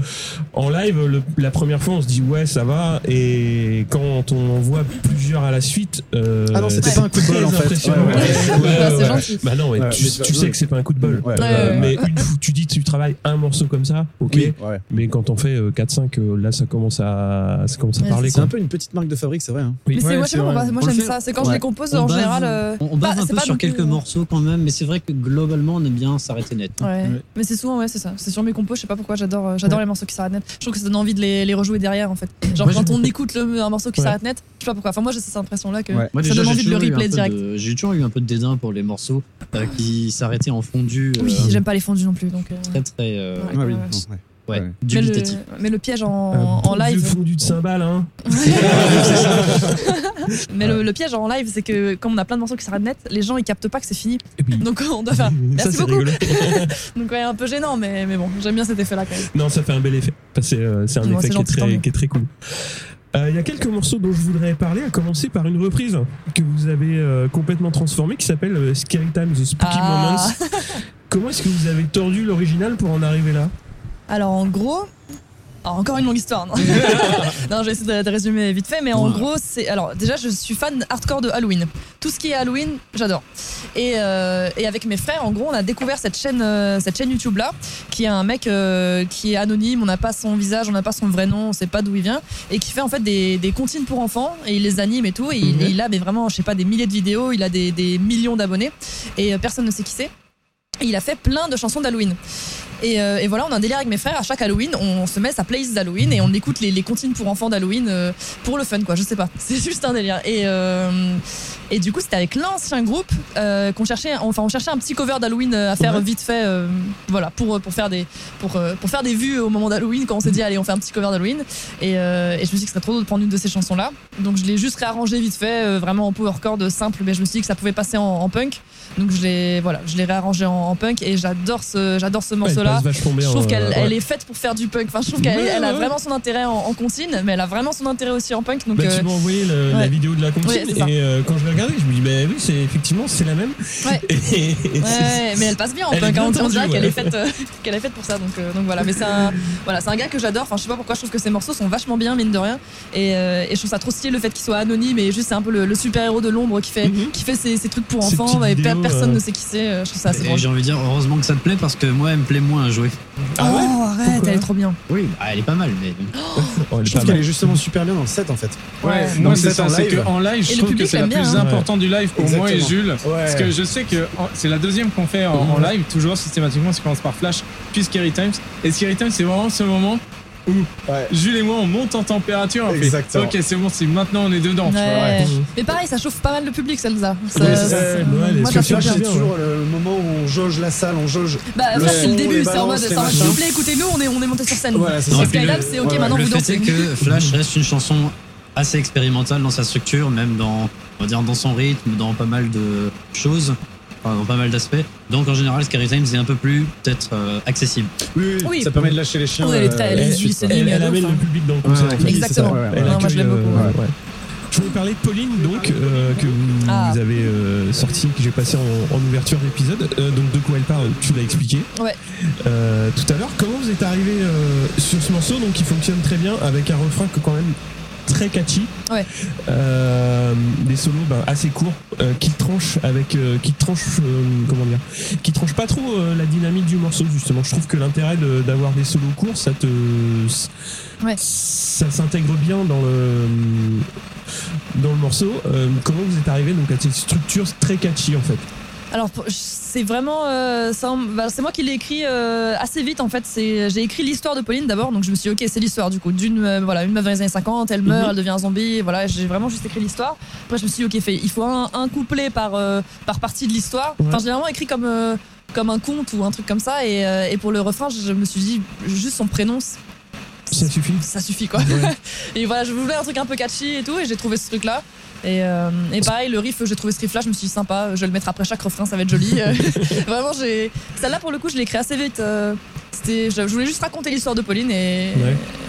S2: en live, le- la première fois, on se dit ouais, ça va, et quand on en voit plusieurs à la suite, euh,
S6: Ah non, c'était
S2: c'est
S6: pas un coup de bol, en fait. Ouais, ouais,
S2: Ouais, ouais,
S4: Bah.
S2: Bah non, ouais,
S6: Ouais,
S2: tu,
S6: mais
S2: tu sais que c'est pas un coup de bol.
S6: Ouais,
S4: Ouais, ouais,
S2: mais une fois, tu dis tu travailles un morceau comme ça, ok.
S6: Oui, ouais.
S2: Mais quand on fait euh, 4-5, euh, là, ça commence à, ça commence à
S4: Ouais,
S2: parler.
S6: C'est un peu une petite marque de fabrique, c'est vrai. hein.
S2: Oui.
S4: Mais c'est
S5: Ouais,
S4: moi,
S5: c'est
S4: j'aime ça. C'est quand je les compose
S3: On
S4: en
S3: bave-
S4: général. euh,
S3: On, on bave
S4: pas-
S3: un peu sur
S4: plus,
S3: quelques
S4: euh,
S3: morceaux quand même, mais c'est vrai que globalement on aime bien s'arrêter net.
S4: Ouais.
S5: Ouais.
S4: Mais c'est souvent, ouais, c'est ça. C'est sur mes compos, je sais pas pourquoi, j'adore euh, j'adore les morceaux qui s'arrêtent net. Je trouve que ça donne envie de les, les rejouer derrière en fait. Genre quand on écoute le, un morceau qui s'arrête net, je sais pas pourquoi. Enfin, moi j'ai cette impression là que ça donne envie de le replay direct.
S3: j'ai toujours eu un peu de dédain pour les morceaux euh, qui s'arrêtaient en fondu. euh,
S4: Oui, j'aime pas les fondus non plus. Donc, euh,
S3: Très très euh,
S4: Ouais.
S6: Ah oui,
S4: ouais.
S6: non, ouais.
S4: mais, le, mais le piège en,
S2: Un
S4: en live.
S2: fondu de cymbales, hein.
S4: Mais le, le piège en live, c'est que comme on a plein de morceaux qui s'arrêtent net, les gens ils captent pas que c'est fini.
S2: Et puis,
S4: Donc on doit faire.
S2: ça,
S4: Merci beaucoup. Donc ouais, un peu gênant, mais, mais bon, j'aime bien cet effet là quand même.
S2: Non, ça fait un bel effet. C'est euh, c'est un
S4: Bon,
S2: effet qui est,
S4: gentil,
S2: très,
S4: mieux.
S2: qui est très cool. Euh, Il y a quelques morceaux dont je voudrais parler, à commencer par une reprise que vous avez euh, complètement transformée qui s'appelle euh, Scary Time The Spooky
S4: Ah.
S2: Moments. Comment est-ce que vous avez tordu l'original pour en arriver là
S4: Alors en gros, alors, encore une longue histoire. Non, non je vais essayer de, de résumer vite fait, mais en gros, c'est alors déjà je suis fan hardcore de Halloween. Tout ce qui est Halloween, j'adore. Et, euh, et avec mes frères, en gros, on a découvert cette chaîne, euh, cette chaîne YouTube là, qui est un mec euh, qui est anonyme. On n'a pas son visage, on n'a pas son vrai nom, on sait pas d'où il vient, et qui fait en fait des, des comptines pour enfants et il les anime et tout. Et il,
S2: Mhm.
S4: et il a mais vraiment, je sais pas, des milliers de vidéos. Il a des, des millions d'abonnés et personne ne sait qui c'est. Il a fait plein de chansons d'Halloween. Et, euh, et voilà, on a un délire avec mes frères. À chaque Halloween, on se met sa playlist d'Halloween et on écoute les, les comptines pour enfants d'Halloween euh, pour le fun, quoi. Je sais pas. C'est juste un délire. Et, euh, et du coup, c'était avec l'ancien groupe qu'on cherchait. Enfin, on cherchait un petit cover d'Halloween à faire
S2: Ouais.
S4: vite fait, voilà, pour pour faire des pour pour faire des vues au moment d'Halloween. Quand on s'est dit, allez, on fait un petit cover d'Halloween. Et, et je me suis dit que ce serait trop drôle de prendre une de ces chansons là. Donc je l'ai juste réarrangé vite fait, vraiment en power chord simple. Mais je me suis dit que ça pouvait passer en, en punk. Donc je l'ai voilà, je l'ai réarrangé en, en punk et j'adore ce j'adore ce
S2: Ouais,
S4: morceau
S2: elle
S4: là.
S2: passe vachement bien.
S4: Je trouve
S2: euh,
S4: qu'elle
S2: ouais.
S4: est faite pour faire du punk. Enfin, je trouve qu'elle
S2: Ouais,
S4: a vraiment son intérêt en, en comptine, mais elle a vraiment son intérêt aussi en punk. Donc,
S2: Bah,
S4: euh,
S2: tu m'as envoyé le- la
S4: ouais.
S2: vidéo de la
S4: ça.
S2: et euh, quand je l'ai regardée, je me dis bah oui, c'est effectivement c'est la même.
S4: Ouais.
S2: Et- et
S4: ouais,
S2: c'est-
S4: mais elle passe bien en
S2: Elle
S4: punk.
S2: bien
S4: hein, on dirait qu'elle est faite, euh, qu'elle est faite pour ça. Donc, euh, donc voilà. Mais c'est un, voilà, c'est un gars que j'adore. Enfin, je sais pas pourquoi. Je trouve que ses morceaux sont vachement bien, mine de rien. Et, euh, et je trouve ça trop stylé le fait qu'il soit anonyme et juste c'est un peu le, le super héros de l'ombre qui fait,
S2: Mhm.
S4: qui fait ses, ses trucs pour enfants. Et
S2: vidéos,
S4: personne
S2: euh.
S4: ne sait qui c'est. euh, Je trouve ça assez drôle.
S3: j'ai envie de dire, heureusement que ça te plaît parce que moi, elle me plaît moins à jouer.
S2: Ah ouais
S4: oh, arrête,
S2: Pourquoi
S4: elle est trop bien.
S3: Oui, bah, elle est pas mal, mais
S2: Oh, elle est
S6: Je
S2: pas
S6: trouve qu'elle est justement super bien dans le set en fait.
S5: Ouais,
S4: Ouais.
S5: moi
S6: Donc,
S5: c'est ça,
S6: en
S5: c'est
S6: live.
S5: qu'en live, je trouve que c'est la plus
S4: hein.
S5: importante du live pour moi et. Jules.
S6: Ouais.
S5: Parce que je sais que en- c'est la deuxième qu'on fait en, en live, toujours systématiquement, ça commence par Flash, puis Scary Times. Et Scary Times, c'est vraiment ce moment où
S6: Ouais.
S5: Jules et moi on monte en température. On fait,
S6: Exactement.
S5: ok, c'est bon, c'est maintenant on est dedans. tu vois,
S4: Ouais.
S5: ouais.
S4: Mais pareil, ça chauffe pas mal le public, Zelda. Ça- moi, fait
S6: c'est toujours le moment où on jauge la salle, on jauge.
S4: Bah,
S6: Le
S4: ça, c'est le début, c'est en mode, s'il vous plaît, écoutez-nous, on est, on est monté sur scène. Skylab, c'est ok, maintenant
S3: le
S4: vous
S3: fait
S4: dansez.
S3: est que Flash reste une chanson assez expérimentale dans sa structure, même dans, on va dire, dans son rythme, dans pas mal de choses, enfin, dans pas mal d'aspects. Donc en général, Scary Times est un peu plus peut-être euh, accessible.
S6: Oui, oui,
S4: Oui.
S6: ça permet de lâcher les chiens.
S4: Oui, elle est très-
S6: euh,
S4: elle
S6: suite,
S2: Elle, amène le
S4: hein.
S2: public dans le
S6: quoi.
S2: concert.
S6: Ouais,
S2: en fait.
S4: Exactement.
S6: ouais,
S4: Non, moi,
S2: accueille,
S4: je l'aime beaucoup,
S2: euh,
S4: ouais.
S2: ouais. Je voulais parler de Pauline, donc, euh, que vous,
S4: Ah.
S2: vous avez euh, sorti, que j'ai passé en, en ouverture d'épisode. Euh, donc, de quoi elle parle, tu l'as expliqué
S4: Ouais.
S2: Euh, tout à l'heure. Comment vous êtes arrivé euh, sur ce morceau, donc qui fonctionne très bien, avec un refrain que quand même très catchy.
S4: Ouais.
S2: Euh, des solos ben, assez courts, euh, qui tranchent avec, euh, qui tranchent, comment dire, qui tranchent pas trop la dynamique du morceau justement. Je trouve que l'intérêt de- d'avoir des solos courts, ça te,
S4: Ouais.
S2: ça s'intègre bien dans le dans le morceau. Comment vous êtes arrivé donc à cette structure très catchy en fait?
S4: Alors, c'est vraiment. euh, bah, c'est moi qui l'ai écrit euh, assez vite en fait. J'ai écrit l'histoire de Pauline d'abord, donc je me suis dit, ok, c'est l'histoire du coup. D'une euh, voilà, une meuf dans les années 50, elle meurt,
S2: Mhm.
S4: elle devient un zombie. Voilà, j'ai vraiment juste écrit l'histoire. Après, je me suis dit, ok, fait, il faut un, un couplet par, par partie de l'histoire.
S2: Ouais.
S4: Enfin, je l'ai vraiment écrit comme. comme un conte ou un truc comme ça et, et pour le refrain je me suis dit juste son prénom
S2: Ça suffit.
S4: ça suffit quoi
S2: Ouais.
S4: et voilà je voulais un truc un peu catchy et tout et j'ai trouvé ce truc là et, euh, et pareil le riff j'ai trouvé ce riff là je me suis dit sympa je vais le mettre après chaque refrain ça va être joli vraiment j'ai celle-là pour le coup je l'ai écrit assez vite euh, c'était je, voulais juste raconter l'histoire de Pauline et,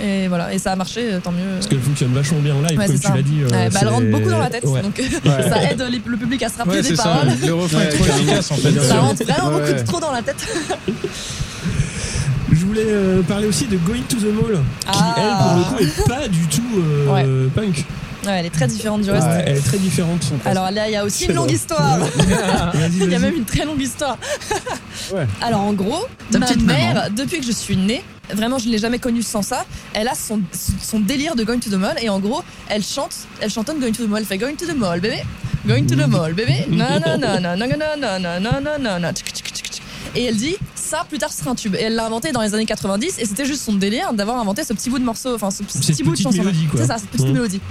S4: et voilà et ça a marché euh, tant mieux
S2: Parce qu'elle fonctionne vachement bien en live,
S4: Ouais,
S2: comme tu
S4: ça.
S2: l'as dit. euh,
S4: Ouais, bah, elle rentre beaucoup dans la tête
S2: Ouais.
S4: donc
S6: Ouais.
S4: ça aide les- le public à se rappeler
S5: Ouais,
S4: des
S5: c'est ça.
S4: paroles
S5: Le refrain est trop efficace en fait.
S4: Ça rentre vraiment
S6: Ouais,
S4: beaucoup trop dans la tête
S2: Je voulais euh, parler aussi de Going to the Mall, qui
S4: Ah.
S2: elle pour le coup est pas du tout euh, punk.
S4: Ouais, elle est très différente du reste
S2: Ouais, elle est très différente.
S4: alors là il y a aussi une longue histoire Il y a même une très longue histoire.
S6: Ouais.
S4: Alors en gros,
S3: Ta
S4: ma
S3: petite
S4: mère,
S3: maman.
S4: depuis que je suis née, vraiment je ne l'ai jamais connue sans ça, elle a son, son délire de Going to the Mall et en gros, elle chante, elle chantonne Going to the Mall, elle fait Going to the Mall, bébé, Going to the Mall, bébé, non non non non non non non non non non non et elle dit ça plus tard ce sera un tube et elle l'a inventé dans les années 90 et c'était juste son délire d'avoir inventé ce petit bout de morceau enfin ce petit, bout de chanson c'est ça cette petite
S2: Ouais.
S4: mélodie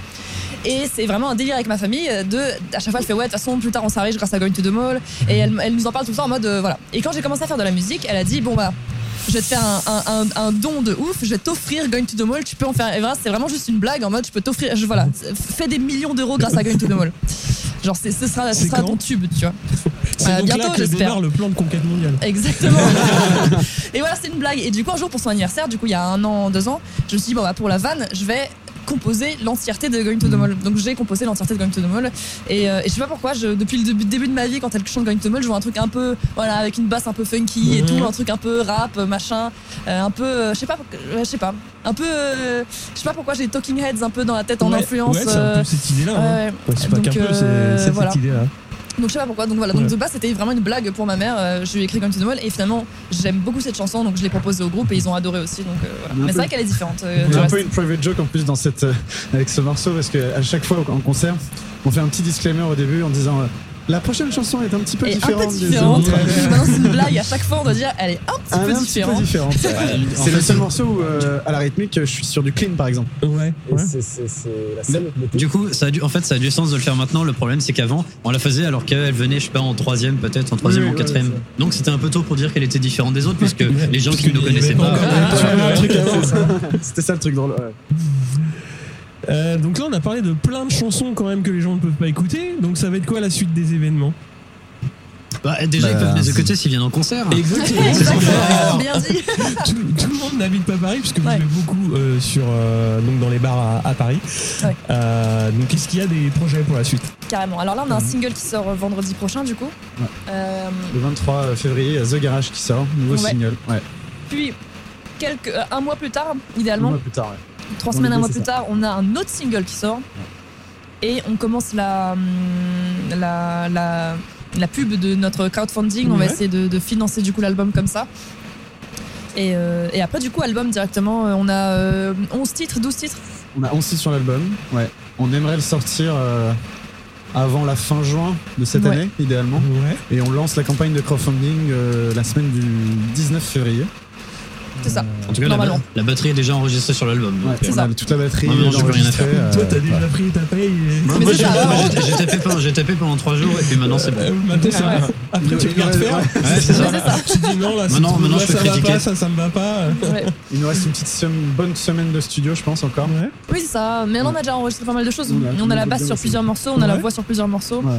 S4: et c'est vraiment un délire avec ma famille euh, de à chaque fois elle fait ouais de toute façon plus tard on s'arrive grâce à Going to the Mall et elle, elle nous en parle tout le temps en mode euh, voilà et quand j'ai commencé à faire de la musique elle a dit bon bah je vais te faire un, un, un, un don de ouf, je vais t'offrir Going to the Mall, tu peux en faire. Et voilà, c'est vraiment juste une blague en mode je peux t'offrir. je- Voilà, fais des millions d'euros grâce à Going to the Mall. Genre, c'est- ce sera, ce sera ton tube, tu vois.
S2: C'est
S4: Euh,
S2: donc
S4: bientôt,
S2: là que
S4: j'espère.
S2: démarre le plan de conquête mondiale.
S4: Exactement. et voilà, c'est une blague. Et du coup, un jour pour son anniversaire, du coup, il y a un an, deux ans, je me suis dit, bon, bah, pour la vanne, je vais composer l'entièreté de Going to the Mall. Donc j'ai composé l'entièreté de Going to the Mall. Et, euh, et je sais pas pourquoi, je, depuis le début, début de ma vie, quand elle chante Going to the Mall, je vois un truc un peu, voilà, avec une basse un peu funky et
S2: Mhm.
S4: tout, un truc un peu rap, machin, euh, un peu, euh, je sais pas, je sais pas, un peu, je sais pas pourquoi j'ai Talking Heads un peu dans la tête en
S2: Ouais,
S4: influence.
S2: Ouais, c'est un peu cette idée-là. hein.
S4: ouais,
S2: c'est pas qu'un peu, c'est
S4: voilà.
S2: cette idée-là.
S4: Donc je sais pas pourquoi. Donc voilà. Donc de base c'était vraiment une blague pour ma mère. Euh, je lui ai écrit the Mall et finalement j'aime beaucoup cette chanson donc je l'ai proposée au groupe et ils ont adoré aussi. Donc euh, voilà. Mais c'est vrai qu'elle est différente. euh,
S6: a un
S4: reste.
S6: peu une private joke en plus dans cette, euh, avec ce morceau parce que à chaque fois en concert, on fait un petit disclaimer au début en disant la prochaine chanson est un petit peu
S4: Et un
S6: différente
S4: peu
S6: des
S4: différente.
S6: autres.
S4: Maintenant c'est une blague. À chaque fois on doit dire elle est un petit
S6: Un,
S4: peu
S6: un petit peu
S4: différente.
S6: différente.
S3: en
S6: C'est le seul morceau où euh, à la rythmique je suis sur du clean par exemple.
S2: Ouais. ouais.
S6: C'est la seule.
S3: Du coup, ça a du, en fait, ça a du sens de le faire maintenant. Le problème, c'est qu'avant, on la faisait alors qu'elle venait, je sais pas, en troisième, peut-être, en troisième ou en quatrième. Donc, c'était un peu tôt pour dire qu'elle était différente des autres, puisque les gens qui ne nous connaissaient
S2: pas
S6: Ah. C'était ça le truc drôle.
S2: Euh, donc là, on a parlé de plein de chansons quand même que les gens ne peuvent pas écouter. Donc ça va être quoi la suite des événements?
S3: Bah, déjà, ils
S6: Bah,
S3: peuvent les écouter s'ils viennent en concert.
S2: Exactement.
S4: Exactement. Bien dit.
S2: tout, tout le monde n'habite pas Paris puisque vous
S4: Ouais.
S2: jouez beaucoup euh, sur euh, donc dans les bars à, à Paris.
S4: Ouais.
S2: Euh, donc est-ce qu'il y a des projets pour la suite?
S4: Carrément. Alors là on a un single qui sort vendredi prochain du coup.
S6: Ouais.
S4: Euh,
S6: Le 23 février, il y a The Garage qui sort, nouveau
S4: Ouais.
S6: single. Ouais.
S4: puis quelques, euh, un mois plus tard
S6: Un
S4: idéalement.
S6: mois plus tard. Ouais.
S4: Trois semaines, un mois plus
S6: ça.
S4: tard, on a un autre single qui sort. Et on commence la, hum, la, la, la pub de notre crowdfunding. On va essayer de, de financer du coup l'album comme ça. Et, euh, et après, du coup, album directement, euh, on a euh, 11 titres, 12 titres.
S6: On a 11 titres sur l'album. Ouais. On aimerait le sortir euh, avant la fin juin de cette
S4: Ouais.
S6: année, idéalement.
S2: Ouais.
S6: Et on lance la campagne de crowdfunding euh, la semaine du 19 février.
S4: C'est ça.
S3: En tout cas, la, la batterie est déjà enregistrée sur l'album.
S6: Ouais,
S3: euh,
S6: on
S4: ça.
S6: toute la batterie
S3: non, j'ai plus rien à faire.
S6: euh,
S2: Toi, t'as déjà pris ta paye. et-
S3: Moi,
S4: Mais
S3: moi,
S4: c'est
S3: j'ai tapé, pendant- tapé pendant trois jours et puis maintenant c'est bon.
S2: Euh, Maintenant, ça-
S4: Ouais.
S2: Après, tu regardes faire.
S3: Ouais, c'est ça.
S2: Tu dis non, là,
S3: Maintenant- maintenant, je peux critiquer.
S2: ça, ça me va pas.
S4: Ouais.
S6: Il nous reste une petite sem- bonne semaine de studio, je pense, encore.
S2: Ouais.
S4: Oui, c'est ça. Mais on a déjà enregistré pas mal de choses.
S6: On a-
S4: la basse sur plusieurs morceaux, on a la voix sur plusieurs morceaux,
S6: Ouais.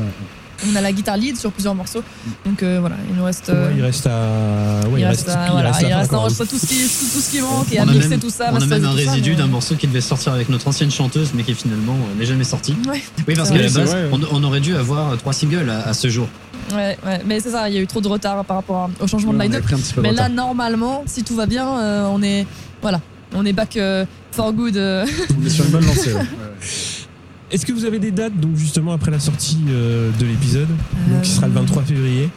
S4: On a la guitare lead sur plusieurs morceaux. Donc euh, voilà, il nous reste. euh,
S2: Ouais, il reste à. Ouais,
S4: il reste, à- voilà, il
S2: la fin,
S4: reste à enregistrer tout ce qui, tout, tout ce qui manque et
S3: On
S4: à mixer
S3: même-
S4: tout ça.
S3: On a même un résidu
S4: mais-
S3: d'un morceau qui devait sortir avec notre ancienne chanteuse, mais qui finalement euh, n'est jamais sorti.
S4: Ouais.
S3: Oui, parce
S4: C'est
S3: qu'à la base,
S5: vrai,
S3: on, on aurait dû avoir euh, trois singles à, à ce jour.
S4: Ouais, ouais, mais c'est ça, il y a eu trop de retard par rapport à- au changement
S6: On
S4: de line-up. Mais là, normalement, si tout va bien, euh, on est. Voilà, on est back euh, for good. euh.
S6: On est sur une bonne lancée.
S2: Est-ce que vous avez des dates, donc justement après la sortie euh, de l'épisode, donc qui sera le
S4: Euh,
S2: 23 février?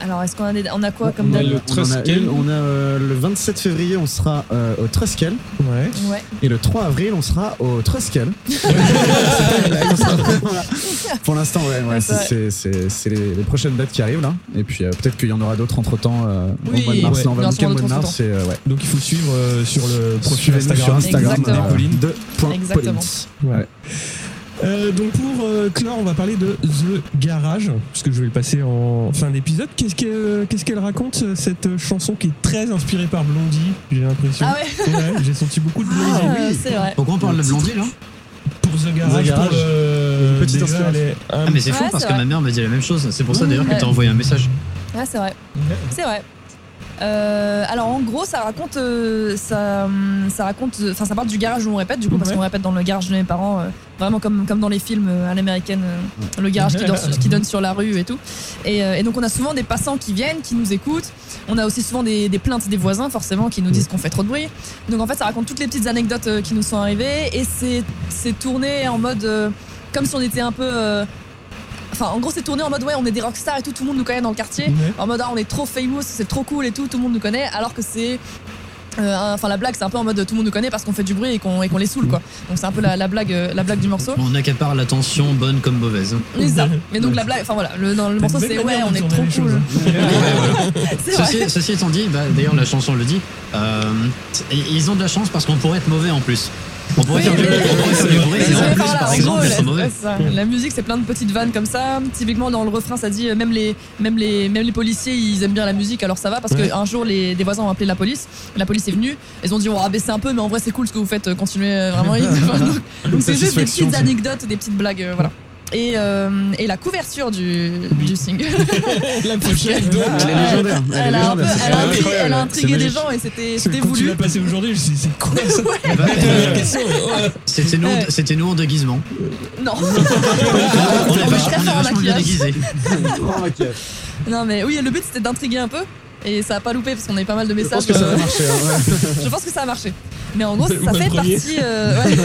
S4: Alors, est-ce qu'on a, des... on a quoi comme
S5: On a
S4: date?
S5: le
S6: On a
S5: Truskel.
S6: une, on a euh, le 27 février, on sera euh, au Truskel.
S2: Ouais.
S4: Ouais.
S6: Et le 3 avril, on sera au Truskel. C'est pas une blague, on sera- voilà. Pour l'instant, ouais, ouais, c'est-
S4: c'est
S6: c'est c'est- c'est les, les prochaines dates qui arrivent là. Et puis euh, peut-être qu'il y en aura d'autres entre temps
S4: Oui,
S6: au mois de mars.
S2: ouais.
S6: Là, on va mois de mars. Et, euh, ouais.
S2: Donc il faut suivre euh, sur le profil Instagram,
S6: Instagram euh,
S2: Pauline.
S6: de point
S4: Exactement.
S2: Euh, donc pour euh, clore, on va parler de The Garage, puisque je vais le passer en fin d'épisode. Qu'est-ce qu'elle qu'est-ce qu'elle raconte, euh, cette chanson qui est très inspirée par Blondie, j'ai l'impression?
S4: Ah ouais,
S2: Ouais, j'ai senti beaucoup de Blondie.
S4: Ah, c'est vrai.
S3: Pourquoi on parle de Blondie là
S2: Pour The Garage,
S6: The Garage.
S2: pour le...
S6: Une petite
S2: déjà,
S6: inspiration.
S2: elle est un-
S3: Ah mais c'est
S4: Ouais,
S3: fou parce que
S4: vrai.
S3: ma mère me dit la même chose. C'est pour ça d'ailleurs que
S4: Ouais.
S3: t'as envoyé un message.
S4: Ouais, c'est vrai. C'est vrai. Euh, alors en gros, ça raconte, euh, ça, hum, ça raconte, enfin ça parle du garage où on répète du coup parce
S2: Ouais.
S4: qu'on répète dans le garage de mes parents, euh, vraiment comme comme dans les films euh, à l'américaine, euh, le garage qui, dort sur- qui donne sur la rue et tout. Et, euh, et donc on a souvent des passants qui viennent, qui nous écoutent. On a aussi souvent des, des plaintes des voisins forcément qui nous disent qu'on fait trop de bruit. Donc en fait, ça raconte toutes les petites anecdotes euh, qui nous sont arrivées et c'est c'est tourné en mode euh, comme si on était un peu euh, Enfin, en gros, c'est tourné en mode ouais, on est des rockstars et tout, tout le monde nous connaît dans le quartier en mode ah, on est trop famous, c'est trop cool et tout, tout le monde nous connaît, alors que c'est. euh, un- Enfin, la blague, c'est un peu en mode tout le monde nous connaît parce qu'on fait du bruit et qu'on et qu'on les saoule, quoi. Donc, c'est un peu la, la blague, euh, la blague du morceau.
S3: On accapare l'attention bonne comme mauvaise.
S4: Mais ça. Mais donc, la blague, enfin voilà, le, dans le morceau, c'est ouais, on est trop cool.
S3: Ceci, ceci étant dit, bah, d'ailleurs la chanson le dit, euh, ils ont de la chance parce qu'on pourrait être mauvais en plus. On
S4: la, musique, c'est plein de petites vannes comme ça. Typiquement, dans le refrain, ça dit euh, même les, même les, même les policiers, ils aiment bien la musique, alors ça va parce qu'un jour, les, des voisins ont appelé la police. La police est venue. Ils ont dit on va baisser un peu, mais en vrai, c'est cool ce que vous faites. euh, Continuez euh, vraiment. donc, donc c'est juste des petites anecdotes, des petites blagues, voilà. Et, euh, et la couverture du, du single.
S2: La pochette, donc.
S6: Elle est légendaire. Elle est
S4: Elle a, un peu-
S6: légendaire.
S4: elle a intrigué, elle a intrigué des gens et c'était
S2: quand tu
S4: voulu.
S2: l'as passé aujourd'hui, je me suis dit, c'est quoi ça
S3: Bah,
S2: ouais.
S3: C'était nous,
S4: Ouais.
S3: c'était nous en déguisement.
S4: Non.
S3: On est, vach- on est
S4: fort en
S3: vachement bien déguisés.
S4: Non mais oui, le but c'était d'intriguer un peu et ça a pas loupé parce qu'on avait pas mal de
S6: Je
S4: messages.
S6: pense que ça
S4: euh,
S6: va marcher. hein,
S4: je pense que ça a marché. Mais en gros, ça
S2: le
S4: fait
S2: premier.
S4: partie. euh, ouais.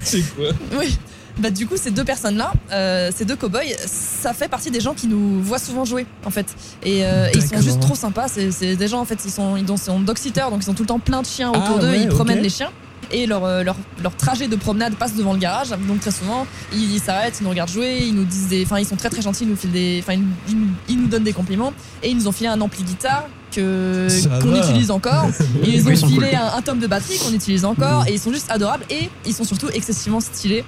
S2: C'est quoi
S4: oui. Bah du coup, ces deux personnes-là, euh, ces deux cowboys, ça fait partie des gens qui nous voient souvent jouer en fait. Et, euh, et ils sont juste trop sympas. C'est c'est des gens en fait, ils sont ils sont dog sitters, donc ils ont tout le temps plein de chiens
S2: Ah,
S4: autour d'eux.
S2: ouais,
S4: ils promènent les chiens. Et leur, euh, leur, leur trajet de promenade passe devant le garage, donc très souvent ils s'arrêtent, ils nous regardent jouer, ils nous disent des, enfin ils sont très très gentils, ils nous filent des, enfin ils, ils nous- ils nous donnent des compliments et ils nous ont filé un ampli guitare que qu'on utilise encore. Et ils ont filé
S3: cool.
S4: un, un tome de batterie qu'on utilise encore et ils sont juste adorables et ils sont surtout excessivement stylés.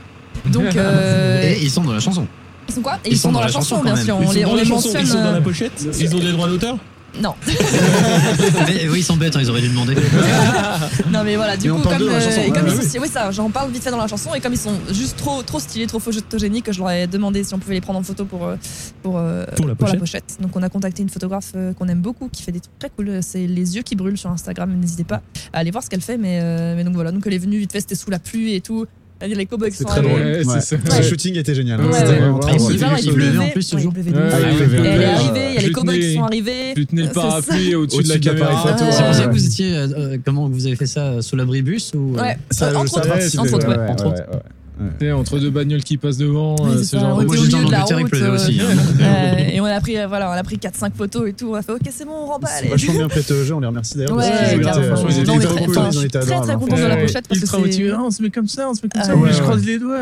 S4: Donc euh,
S3: Et ils sont dans la chanson.
S4: ils sont quoi? Et ils, sont, dans, la chanson, bien
S3: quand
S4: sûr.
S2: Ils
S4: On
S2: sont
S4: les,
S2: dans
S4: on
S2: la
S4: les
S2: chanson,
S4: mentionne.
S2: ils sont dans la
S4: euh,
S2: pochette? Ils ont des droits d'auteur?
S4: Non,
S3: Mais oui, ils sont bêtes, hein, ils auraient dû demander.
S4: non mais voilà. Du
S6: Mais on
S4: coup,
S6: parle
S4: comme,
S6: d'eux dans la
S4: euh,
S6: chanson,
S4: et comme
S6: ouais,
S4: ils sont, si- oui ça, j'en parle vite fait dans la chanson et comme ils sont juste trop, trop stylés, trop photogéniques, que je leur ai demandé si on pouvait les prendre en photo pour euh, pour, euh,
S2: Pour la pochette.
S4: Donc on a contacté une photographe euh, qu'on aime beaucoup, qui fait des trucs très cool. C'est les yeux qui brûlent sur Instagram. N'hésitez pas à aller voir ce qu'elle fait. Mais, euh, mais donc voilà, donc elle est venue vite fait, c'était sous la pluie et tout. Les cowboys qui
S6: C'est
S4: sont
S6: très
S4: arrivés.
S6: drôle.
S5: Ouais,
S6: Ouais. Ce shooting était génial. hein.
S4: Ouais,
S6: C'était
S4: ouais.
S6: vraiment très
S3: il
S6: drôle.
S3: pleuvait en plus,
S4: elle est arrivée, il y a
S5: Je
S4: les cowboys qui
S5: tenais-
S4: sont arrivés.
S5: Tu tenais le parapluie au-dessus de la caméra.
S6: photo,
S3: C'est pour ça que vous étiez. euh, euh, comment vous avez fait ça euh, sous l'abribus ou
S4: Ouais,
S6: Ça,
S4: entre autres, entre autres, ouais.
S6: Ouais,
S3: entre
S5: deux bagnoles qui passent devant,
S4: Oui,
S5: euh, ce genre de
S3: Moi, j'étais en Angleterre, il pleuvait
S4: euh,
S3: aussi. hein.
S4: Euh, et on a pris, voilà, on a pris 4-5 photos et tout. On a fait, ok, c'est bon, on remballe.
S6: C'est vachement bien prêté au jeu, on les remercie d'ailleurs.
S4: Ouais,
S5: ils étaient
S4: très,
S6: ils été
S4: très,
S6: hein.
S4: contente de la pochette parce que c'est.
S5: Ah, on se met comme ça, on se met comme
S4: Ah
S5: ça. je croise les doigts.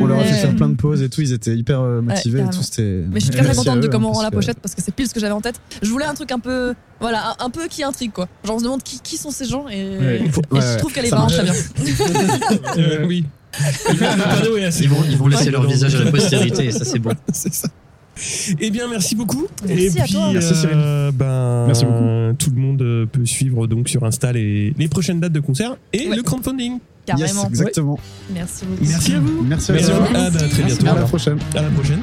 S6: On leur a fait faire plein de pauses et tout, ils étaient hyper motivés et tout. C'était.
S4: Mais je suis très contente de comment on rend la pochette parce que c'est pile ce que j'avais en tête. Je voulais un truc un peu, voilà, un, un peu qui intrigue quoi. Genre on se demande qui, qui sont ces gens et,
S5: Ouais.
S4: et je
S6: ouais,
S4: trouve qu'elle est
S6: ça
S4: vraiment très bien.
S2: Euh, oui.
S3: Ils vont,
S2: bon.
S3: ils vont laisser
S2: Ouais.
S3: leur visage à la postérité, et ça c'est bon.
S2: C'est ça. Eh bien, merci beaucoup.
S4: Merci
S2: Et
S4: à
S2: puis,
S4: toi.
S6: Merci, Cyril.
S2: euh, ben,
S5: Merci beaucoup.
S2: Tout le monde euh, peut suivre donc sur Insta les, les prochaines dates de concert et
S4: Ouais.
S2: le crowdfunding.
S6: Yes,
S4: Carrément.
S6: exactement.
S4: Merci beaucoup.
S2: Merci à vous.
S6: Merci à
S2: Merci
S6: vous.
S2: à vous. Ah, bah, très bientôt.
S6: À la
S2: alors.
S6: prochaine.
S2: À la prochaine.